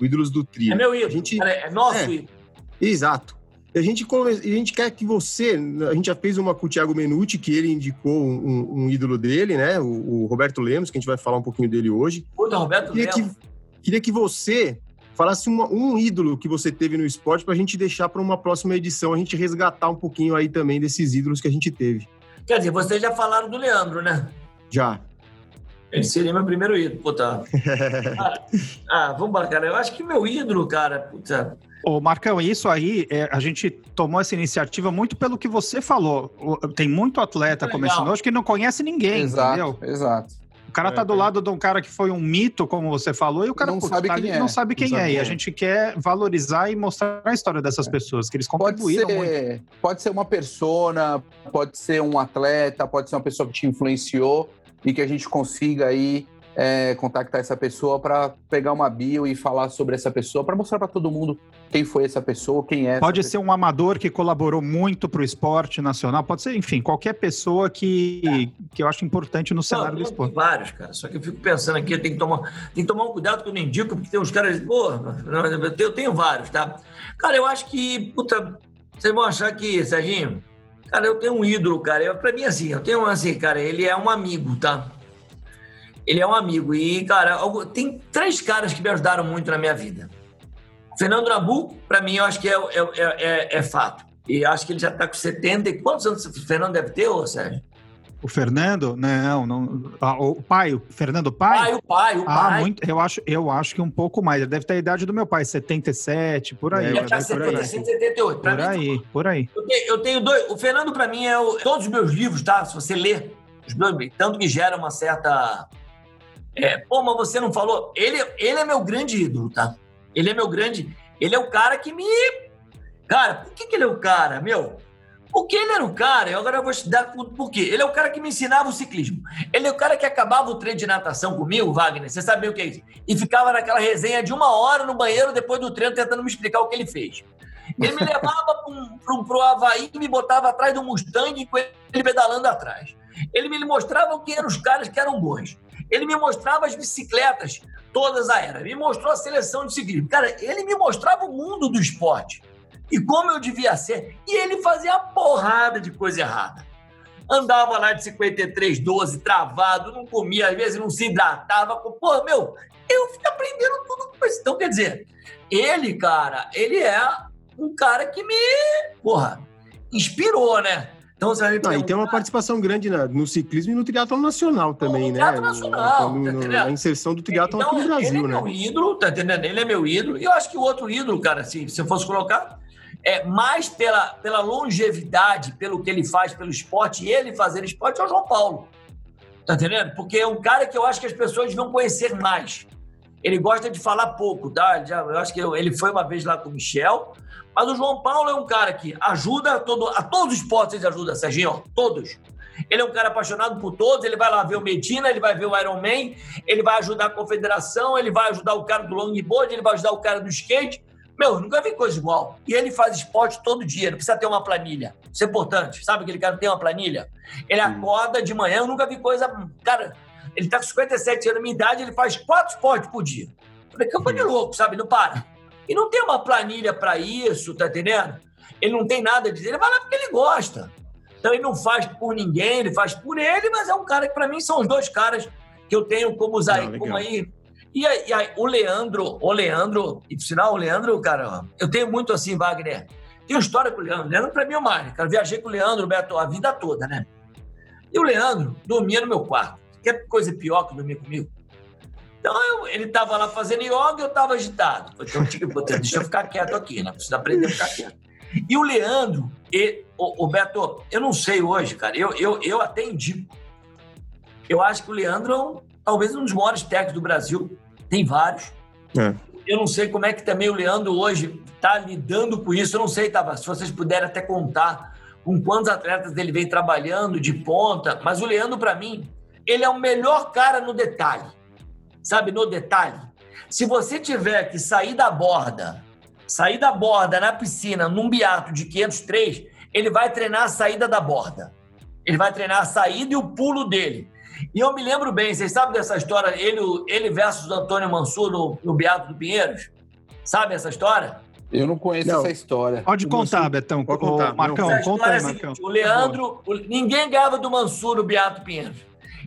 o Ídolos do Trio. É meu ídolo, a gente, é nosso é, ídolo. Exato. A gente, a gente quer que você. A gente já fez uma com o Thiago Menucci, que ele indicou um, um ídolo dele, né? O, o, Roberto Lemos, que a gente vai falar um pouquinho dele hoje. Puta, Roberto queria Lemos. Que, queria que você falasse uma, um ídolo que você teve no esporte para a gente deixar para uma próxima edição, a gente resgatar um pouquinho aí também desses ídolos que a gente teve. Quer dizer, vocês já falaram do Leandro, né? Já. Ele seria meu primeiro ídolo, puta. ah, ah, vamos embora, cara. Eu acho que meu ídolo, cara, puta. Ô, Marcão, isso aí, é, a gente tomou essa iniciativa muito pelo que você falou. Tem muito atleta começando hoje que não conhece ninguém, exato, entendeu? Exato. O cara tá do lado de um cara que foi um mito, como você falou, e o cara não sabe tá quem é. não sabe quem não é. E a é. gente quer valorizar e mostrar a história dessas é. pessoas, que eles contribuíram pode ser, muito. Pode ser uma persona, pode ser um atleta, pode ser uma pessoa que te influenciou, e que a gente consiga aí é, contactar essa pessoa para pegar uma bio e falar sobre essa pessoa, para mostrar para todo mundo quem foi essa pessoa, quem é. Pode ser um amador que colaborou muito para o esporte nacional, pode ser, enfim, qualquer pessoa que, é. que eu acho importante no cenário não, do esporte. Tem vários, cara. Só que eu fico pensando aqui, tem que tomar, tem que tomar um cuidado que eu não indico, porque tem uns caras, pô, eu tenho vários, tá? Cara, eu acho que, puta, vocês vão achar que, Serginho, Cara, eu tenho um ídolo, cara. Para mim, assim, eu tenho um, assim, cara, ele é um amigo, tá? Ele é um amigo. E, cara, tem três caras que me ajudaram muito na minha vida. Fernando Nabuco, para mim, eu acho que é, é, é, é, fato. E acho que ele já está com 70. E quantos anos o Fernando deve ter, ô Sérgio? O Fernando? Não, não. Ah, o pai, o Fernando Pai? Pai, o pai, o ah, pai. Muito, eu, acho, eu acho que um pouco mais. Ele deve ter a idade do meu pai, 77, por aí. Ele está 77, 78. Por aí, mim, por aí. Eu tenho, eu tenho dois. O Fernando, para mim, é o, todos os meus livros, tá? Se você ler, os meus, tanto que gera uma certa. É, pô, mas você não falou. Ele, ele é meu grande ídolo, tá? Ele é meu grande. Ele é o cara que me. Cara, por que, que ele é o cara, meu? Porque ele era o cara, eu agora vou te dar por quê? Ele é o cara que me ensinava o ciclismo. Ele é o cara que acabava o treino de natação comigo, Wagner, você sabia o que é isso? E ficava naquela resenha de uma hora no banheiro depois do treino tentando me explicar o que ele fez. Ele me levava para o Havaí e me botava atrás do Mustang com ele pedalando atrás. Ele me mostrava quem eram os caras que eram bons. Ele me mostrava as bicicletas, todas a era. Me mostrou a seleção de ciclismo. Cara, ele me mostrava o mundo do esporte e como eu devia ser. E ele fazia a porrada de coisa errada. Andava lá de 53, 12, travado, não comia, às vezes não se hidratava. Pô, meu, eu fui aprendendo tudo com isso. Então, quer dizer, ele, cara, ele é um cara que me, porra, inspirou, né? Então, você vai me e tem uma participação grande na, no ciclismo e no triatlo nacional também, no né? Triatlo nacional, no, no, tá a inserção do triatlo então, aqui no Brasil, ele é né? Ele é meu ídolo, tá entendendo? Ele é meu ídolo. E eu acho que o outro ídolo, cara, se, se eu fosse colocar, é, mais pela, pela longevidade, pelo que ele faz pelo esporte, e ele fazer esporte é o João Paulo. Tá entendendo? Porque é um cara que eu acho que as pessoas vão conhecer mais. Ele gosta de falar pouco, tá? Eu acho que ele foi uma vez lá com o Michel, mas o João Paulo é um cara que ajuda a, todo, a todos os esportes, ele ajuda, Serginho, todos. Ele é um cara apaixonado por todos, ele vai lá ver o Medina, ele vai ver o Iron Man, ele vai ajudar a confederação, ele vai ajudar o cara do longboard, ele vai ajudar o cara do skate. Meu, nunca vi coisa igual. E ele faz esporte todo dia, não precisa ter uma planilha. Isso é importante. Sabe aquele cara que tem uma planilha? Ele acorda de manhã, eu nunca vi coisa. Cara, ele tá com 57 anos, minha idade, ele faz quatro esportes por dia. falei, que de louco, sabe? Não para. E não tem uma planilha para isso, tá entendendo? Ele não tem nada a dizer, ele vai lá porque ele gosta. Então ele não faz por ninguém, ele faz por ele, mas é um cara que para mim são os dois caras que eu tenho como usar não, como aí e aí, aí, o Leandro, o Leandro, e por sinal, o Leandro, cara, eu tenho muito assim, Wagner. Tenho história com o Leandro. O Leandro, pra mim, é o mais. Cara, viajei com o Leandro, Beto, a vida toda, né? E o Leandro dormia no meu quarto. Quer coisa pior que dormir comigo? Então, eu, ele tava lá fazendo yoga e eu tava agitado. Então, deixa eu ficar quieto aqui, né? Preciso aprender a ficar quieto. E o Leandro, e, o, o Beto, eu não sei hoje, cara, eu, eu, eu até indico. Eu acho que o Leandro é um, talvez um dos maiores técnicos do Brasil tem vários. É. Eu não sei como é que também o Leandro hoje está lidando com isso. Eu não sei, Tava, se vocês puderem até contar com quantos atletas ele vem trabalhando de ponta. Mas o Leandro, para mim, ele é o melhor cara no detalhe. Sabe, no detalhe. Se você tiver que sair da borda, sair da borda na piscina, num biato de 503, ele vai treinar a saída da borda. Ele vai treinar a saída e o pulo dele. E eu me lembro bem, vocês sabem dessa história, ele, ele versus Antônio Mansur no, no Beato do Pinheiros? Sabe essa história? Eu não conheço não. essa história. Pode contar, Mansur... Betão. Pode contar. O Marcão, conta aí, é Marcão. O Leandro, o, ninguém ganhava do Mansur no Beato Pinheiros.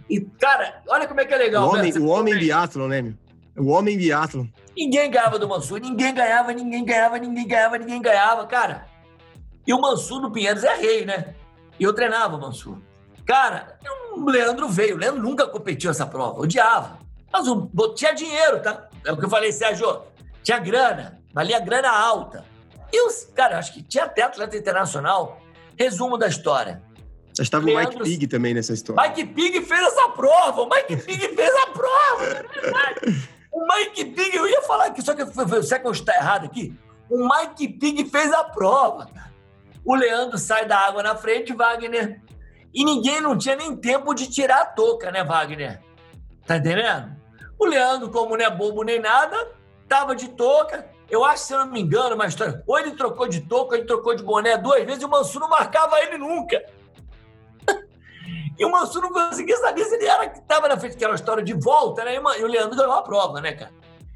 E, cara, olha como é que é legal. O homem, o homem biatlo, né, meu? O homem biatlo. Ninguém ganhava do Mansur, ninguém ganhava, ninguém ganhava, ninguém ganhava, ninguém ganhava, cara. E o Mansur no Pinheiros é rei, né? E eu treinava o Mansur. Cara, o Leandro veio. O Leandro nunca competiu essa prova, odiava. Mas o, tinha dinheiro, tá? É o que eu falei, Sérgio. Tinha grana, valia grana alta. E os, cara, acho que tinha até atleta internacional. Resumo da história. Já estava Leandro, o Mike Pig também nessa história. Mike Pig fez essa prova. O Mike Pig fez a prova, é verdade. O Mike Pig, eu ia falar aqui, só que será que eu estou errado aqui? O Mike Pig fez a prova, cara. O Leandro sai da água na frente, Wagner e ninguém não tinha nem tempo de tirar a touca, né, Wagner? Tá entendendo? O Leandro, como não é bobo nem nada, tava de touca. Eu acho, se eu não me engano, uma história. Ou ele trocou de touca, ou ele trocou de boné duas vezes e o Mansur não marcava ele nunca. e o Mansur não conseguia saber se ele era que estava na frente, que era uma história de volta, né? E o Leandro ganhou a prova, né, cara?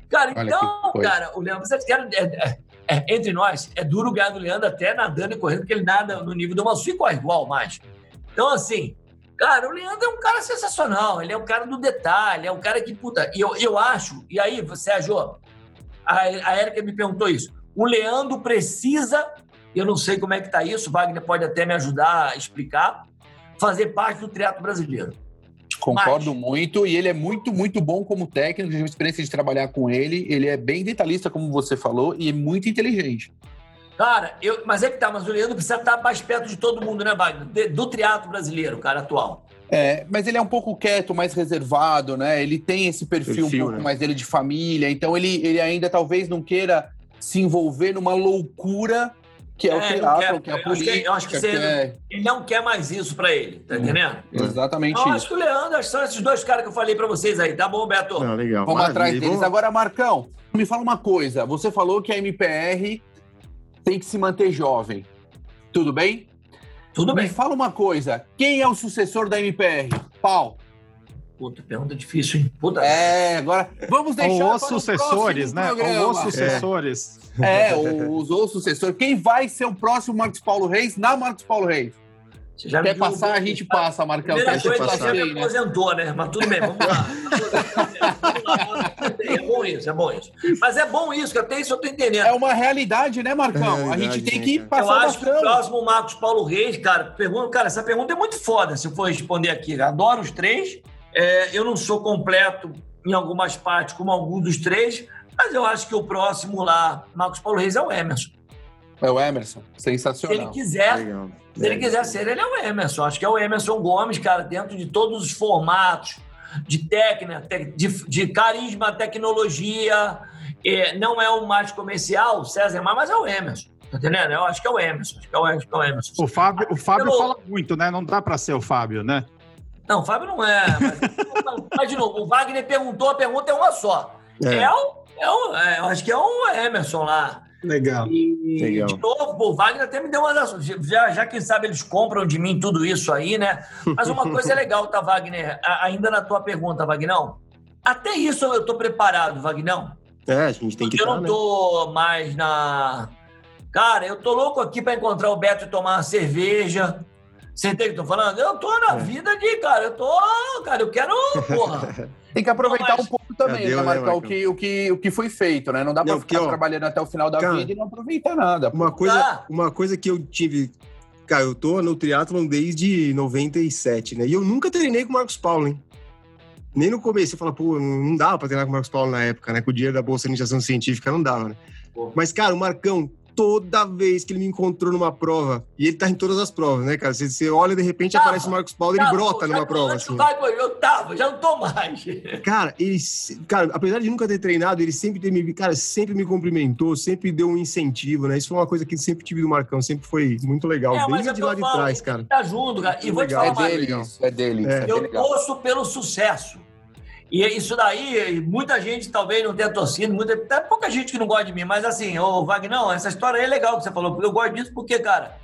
Cara, Olha então, cara, o Leandro, você quer. É, é, é, entre nós, é duro ganhar do Leandro até nadando e correndo, porque ele nada no nível do Mansur e corre igual mais. Então, assim, cara, o Leandro é um cara sensacional. Ele é um cara do detalhe, é um cara que, puta, e eu, eu acho, e aí, Sérgio, a, a Érica me perguntou isso. O Leandro precisa, eu não sei como é que tá isso, Wagner pode até me ajudar a explicar, fazer parte do teatro brasileiro. Concordo Mas... muito, e ele é muito, muito bom como técnico, tive experiência de trabalhar com ele. Ele é bem detalhista, como você falou, e muito inteligente. Cara, eu, mas é que tá, mas o Leandro precisa estar mais perto de todo mundo, né, Wagner? Do teatro brasileiro, cara, atual. É, mas ele é um pouco quieto, mais reservado, né? Ele tem esse perfil, perfil um pouco né? mais dele de família, então ele, ele ainda talvez não queira se envolver numa loucura Que é, o É, triatlon, quer. que é a Eu acho que- política, eu acho que você- é Ele não quer mais isso pra ele, tá entendendo? exatamente Eu acho isso. que o Leandro, acho que são esses dois caras que eu falei pra vocês aí, tá bom, Beto? Não, legal. Vamos Maravilha. atrás deles. Agora, Marcão, me fala uma coisa. Você falou que a MPR tem que se manter jovem. Tudo bem? Tudo Me bem. fala uma coisa. Quem é o sucessor da MPR? Pau. Puta, pergunta difícil, hein? Puta. É, agora vamos deixar Ou os sucessores, né? programa. Ou os sucessores. É, os ou sucessor. Quem vai ser o próximo Marcos Paulo Reis na Marcos Paulo Reis? Você já me Quer viu passar, a gente passa, Marcão. Primeira coisa, passar você já me né? aposentou, né? Mas tudo bem, vamos lá. É bom isso, é bom isso. Mas é bom isso, que até isso eu tô entendendo. É uma realidade, né, Marcão? É a gente tem né, que passar Eu acho que o próximo Marcos Paulo Reis, cara, pergunta, cara, essa pergunta é muito foda se eu for responder aqui. Adoro os três. É, eu não sou completo em algumas partes, como alguns dos três, mas eu acho que o próximo lá, Marcos Paulo Reis, é o Emerson. É o Emerson. Se ele Sensacional. quiser, Legal. se ele quiser ser, ele é o Emerson. Acho que é o Emerson Gomes, cara, dentro de todos os formatos de técnica, de, de carisma, tecnologia. É, não é o mais comercial, o César mais, mas é o Emerson. Tá entendendo? Eu acho que é o Emerson. Acho que é o, acho que é o Emerson. O Fábio, o Fábio Pelo- fala muito, né? Não dá pra ser o Fábio, né? Não, o Fábio não é. Mas, mas, de novo, o Wagner perguntou, a pergunta é uma só. É, É. o, é o, é, eu acho que é o Emerson lá. Legal. E, Legal. de novo, pô, o Wagner até me deu ações. Já, já quem sabe eles compram de mim tudo isso aí, né? Mas uma coisa é legal, tá, Wagner? A- ainda na tua pergunta, Vagnão. Até isso eu tô preparado, Vagnão. É, a gente tem que Porque eu estar, não né? tô mais na. Cara, eu tô louco aqui pra encontrar o Beto e tomar uma cerveja. Você entende o que eu tô falando? Eu tô na É. vida de, cara, eu tô. Cara, eu quero. Porra. Tem que aproveitar Não, mas- um pouco também, Cadê, né, né, Marcão? o, que, o, que, o que foi feito, né? Não dá pra Não, porque, ficar ó, trabalhando até o final da cara, vida e não aproveitar nada. pô. Uma coisa, Tá. uma coisa que eu tive. Cara, eu tô no triatlon desde 97, né? E eu nunca treinei com o Marcos Paulo, hein? Nem no começo. Você fala, pô, não dava pra treinar com o Marcos Paulo na época, né? Com o dinheiro da Bolsa de Iniciação Científica não dava, né? Pô. Mas, cara, o Marcão, toda vez que ele me encontrou numa prova, e ele tá em todas as provas, né, cara? Você, você olha de repente Tava. aparece o Marcos Paulo, ele brota numa prova, assim. Wagner, Eu tava, já não tô mais. Cara, ele, cara, apesar de nunca ter treinado, ele sempre ter me, cara, sempre me cumprimentou, sempre deu um incentivo, né? Isso foi uma coisa que sempre tive do Marcão, sempre foi muito legal, É, desde é de que lá de trás, cara. Tá junto, cara. E vou te legal. falar É mais. dele, isso, é dele. É. é Eu torço pelo sucesso. E isso daí, muita gente talvez não tenha torcido, muita, até pouca gente que não gosta de mim, mas assim, ô Wagner, essa história aí é legal que você falou, porque eu gosto disso porque, cara,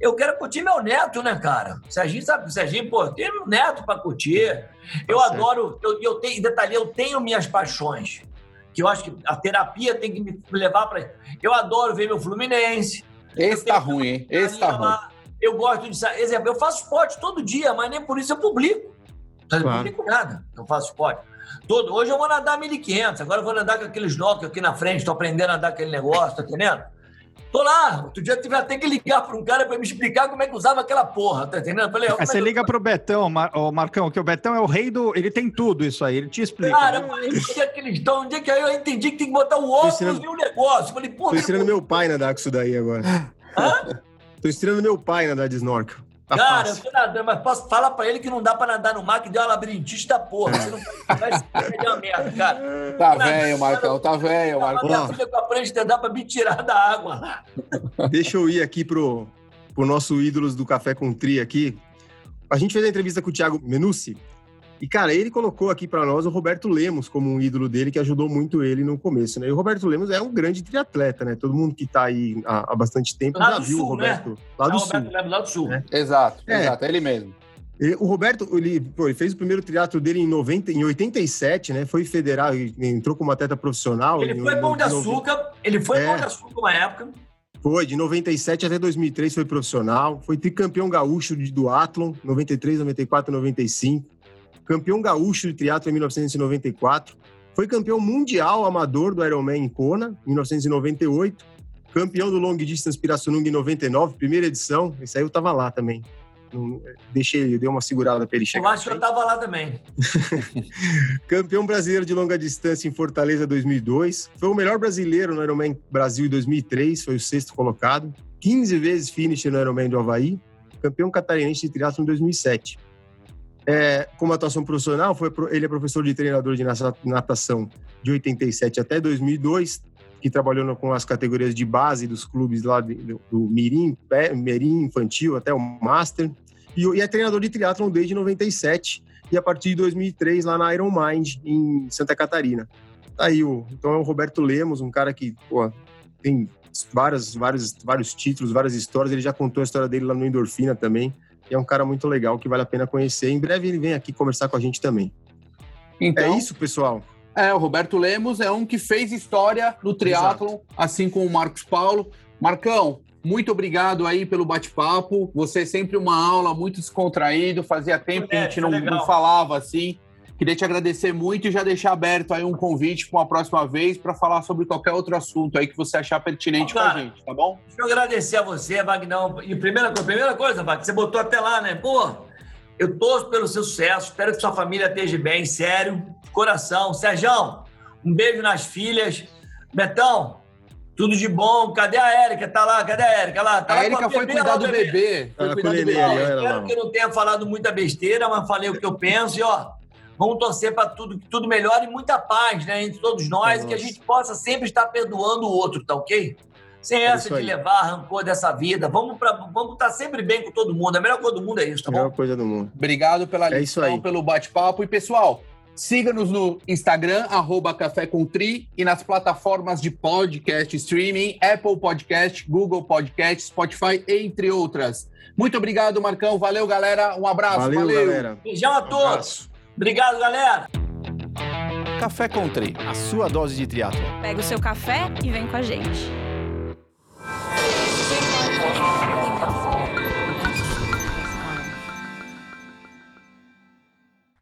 eu quero curtir meu neto, né, cara? Serginho sabe, o Serginho, pô, tem um neto pra curtir. Eu certo. adoro, eu, eu tenho, detalhe, eu tenho minhas paixões, que eu acho que a terapia tem que me levar pra. Eu adoro ver meu Fluminense. Esse tá ruim, hein? Esse tá ruim. Eu gosto de. Exemplo, eu faço esporte todo dia, mas nem por isso eu publico. Eu não Claro. publico nada. Eu faço esporte. Todo, hoje eu vou nadar 1.500, agora eu vou nadar com aqueles snorkel aqui na frente, tô aprendendo a nadar aquele negócio, tá entendendo? Tô lá. Outro dia eu tive até que ligar para um cara para me explicar como é que usava aquela porra, tá entendendo? Falei, é você eu- liga pro Betão, Mar... ô, Marcão, que o Betão é o rei do. Ele tem tudo isso aí, ele te explica. Cara, eu falei, onde é que eles estão? Onde é que aí eu entendi que tem que botar o óculos ensinando- e o negócio? Eu Falei, pô, Tô ensinando meu pai a nadar com isso daí agora. Hã? Tô ensinando meu pai a nadar de snorkel. Tá Cara, eu fácil. tô nadando, mas posso falar pra ele que não dá pra nadar no mar, que deu uma labirintite da porra. Você não vai se perder uma merda, cara. Tá velho, Marcão, tá velho, Marcão. minha Ó. filha com a prancha dá pra me tirar da água lá. Deixa eu ir aqui pro, pro nosso ídolos do Café com Tri aqui. A gente fez a entrevista com o Thiago Menucci. E, cara, ele colocou aqui para nós o Roberto Lemos como um ídolo dele, que ajudou muito ele no começo, né? E o Roberto Lemos é um grande triatleta, né? Todo mundo que tá aí há, há bastante tempo Lá já do viu sul, o Roberto lá do o Sul. Roberto Lemos lá do Sul. É. Exato, É. exato, é ele mesmo. O Roberto, ele, pô, ele fez o primeiro triatlo dele em, 90, em 87, né? Foi federal entrou como atleta profissional. Ele em- foi pão de açúcar, ele foi É. pão de açúcar uma época. Foi, de 97 até 2003 foi profissional, foi tricampeão gaúcho de duatlon, 93, 94, 95, campeão gaúcho de triatlo em 1994, foi campeão mundial amador do Ironman em Kona, em 1998, campeão do Long Distance Pirassununga em 99, primeira edição, esse aí eu tava lá também. Não- Deixei ele, dei uma segurada para ele Eu chegar. acho que eu tava lá também. Campeão brasileiro de longa distância em Fortaleza 2002. Foi o melhor brasileiro no Ironman Brasil em 2003, foi o sexto colocado. 15 vezes finisher no Ironman do Havaí. Campeão catarinense de triatlo em 2007. É, como atuação profissional, foi, ele é professor de treinador de nata- natação de 87 até 2002. que trabalhou com as categorias de base dos clubes lá do, do Mirim, Mirim Infantil até o Master. E, e é treinador de triatlon desde 97 e a partir de 2003 lá na Iron Mind, em Santa Catarina. Tá aí o, então é o Roberto Lemos, um cara que pô, tem várias, vários, vários títulos, várias histórias. Ele já contou a história dele lá no Endorfina também. E é um cara muito legal que vale a pena conhecer. Em breve ele vem aqui conversar com a gente também. Então, é isso, pessoal. É, o Roberto Lemos é um que fez história no triatlon, assim como o Marcos Paulo. Marcão, muito obrigado aí pelo bate-papo. Você é sempre uma aula muito descontraído. Fazia tempo que a gente não, não falava assim. Queria te agradecer muito e já deixar aberto aí um convite para uma próxima vez para falar sobre qualquer outro assunto aí que você achar pertinente para a gente, tá bom? Deixa eu agradecer a você, Vagnão. E primeira coisa, primeira coisa, Wagner, você botou até lá, né? Pô, eu torço pelo seu sucesso, espero que sua família esteja bem, sério, coração. Sérgio, um beijo nas filhas. Betão, tudo de bom. Cadê a Érica? Tá lá, cadê a Érica? Lá, tá a Érica foi cuidar do bebê. bebê. Foi cuidar do bebê. Espero que eu não tenha falado muita besteira, mas falei o que eu penso e, ó, Vamos torcer para tudo, que tudo melhore e muita paz, né? Entre todos nós, Nossa. que a gente possa sempre estar perdoando o outro, tá ok? Sem é essa de levar rancor dessa vida. Vamos, pra, vamos estar sempre bem com todo mundo. A melhor coisa do mundo é isso, tá bom? A melhor coisa do mundo. Obrigado pela é lição, pelo bate-papo. E, pessoal, siga-nos no Instagram, arroba Café com Tri, e nas plataformas de podcast streaming, Apple Podcast, Google Podcast, Spotify, entre outras. Muito obrigado, Marcão. Valeu, galera. Um abraço. Valeu, valeu. galera. Beijão a todos. Um Obrigado, galera! Café Country, a sua dose de triatlo. Pega o seu café e vem com a gente.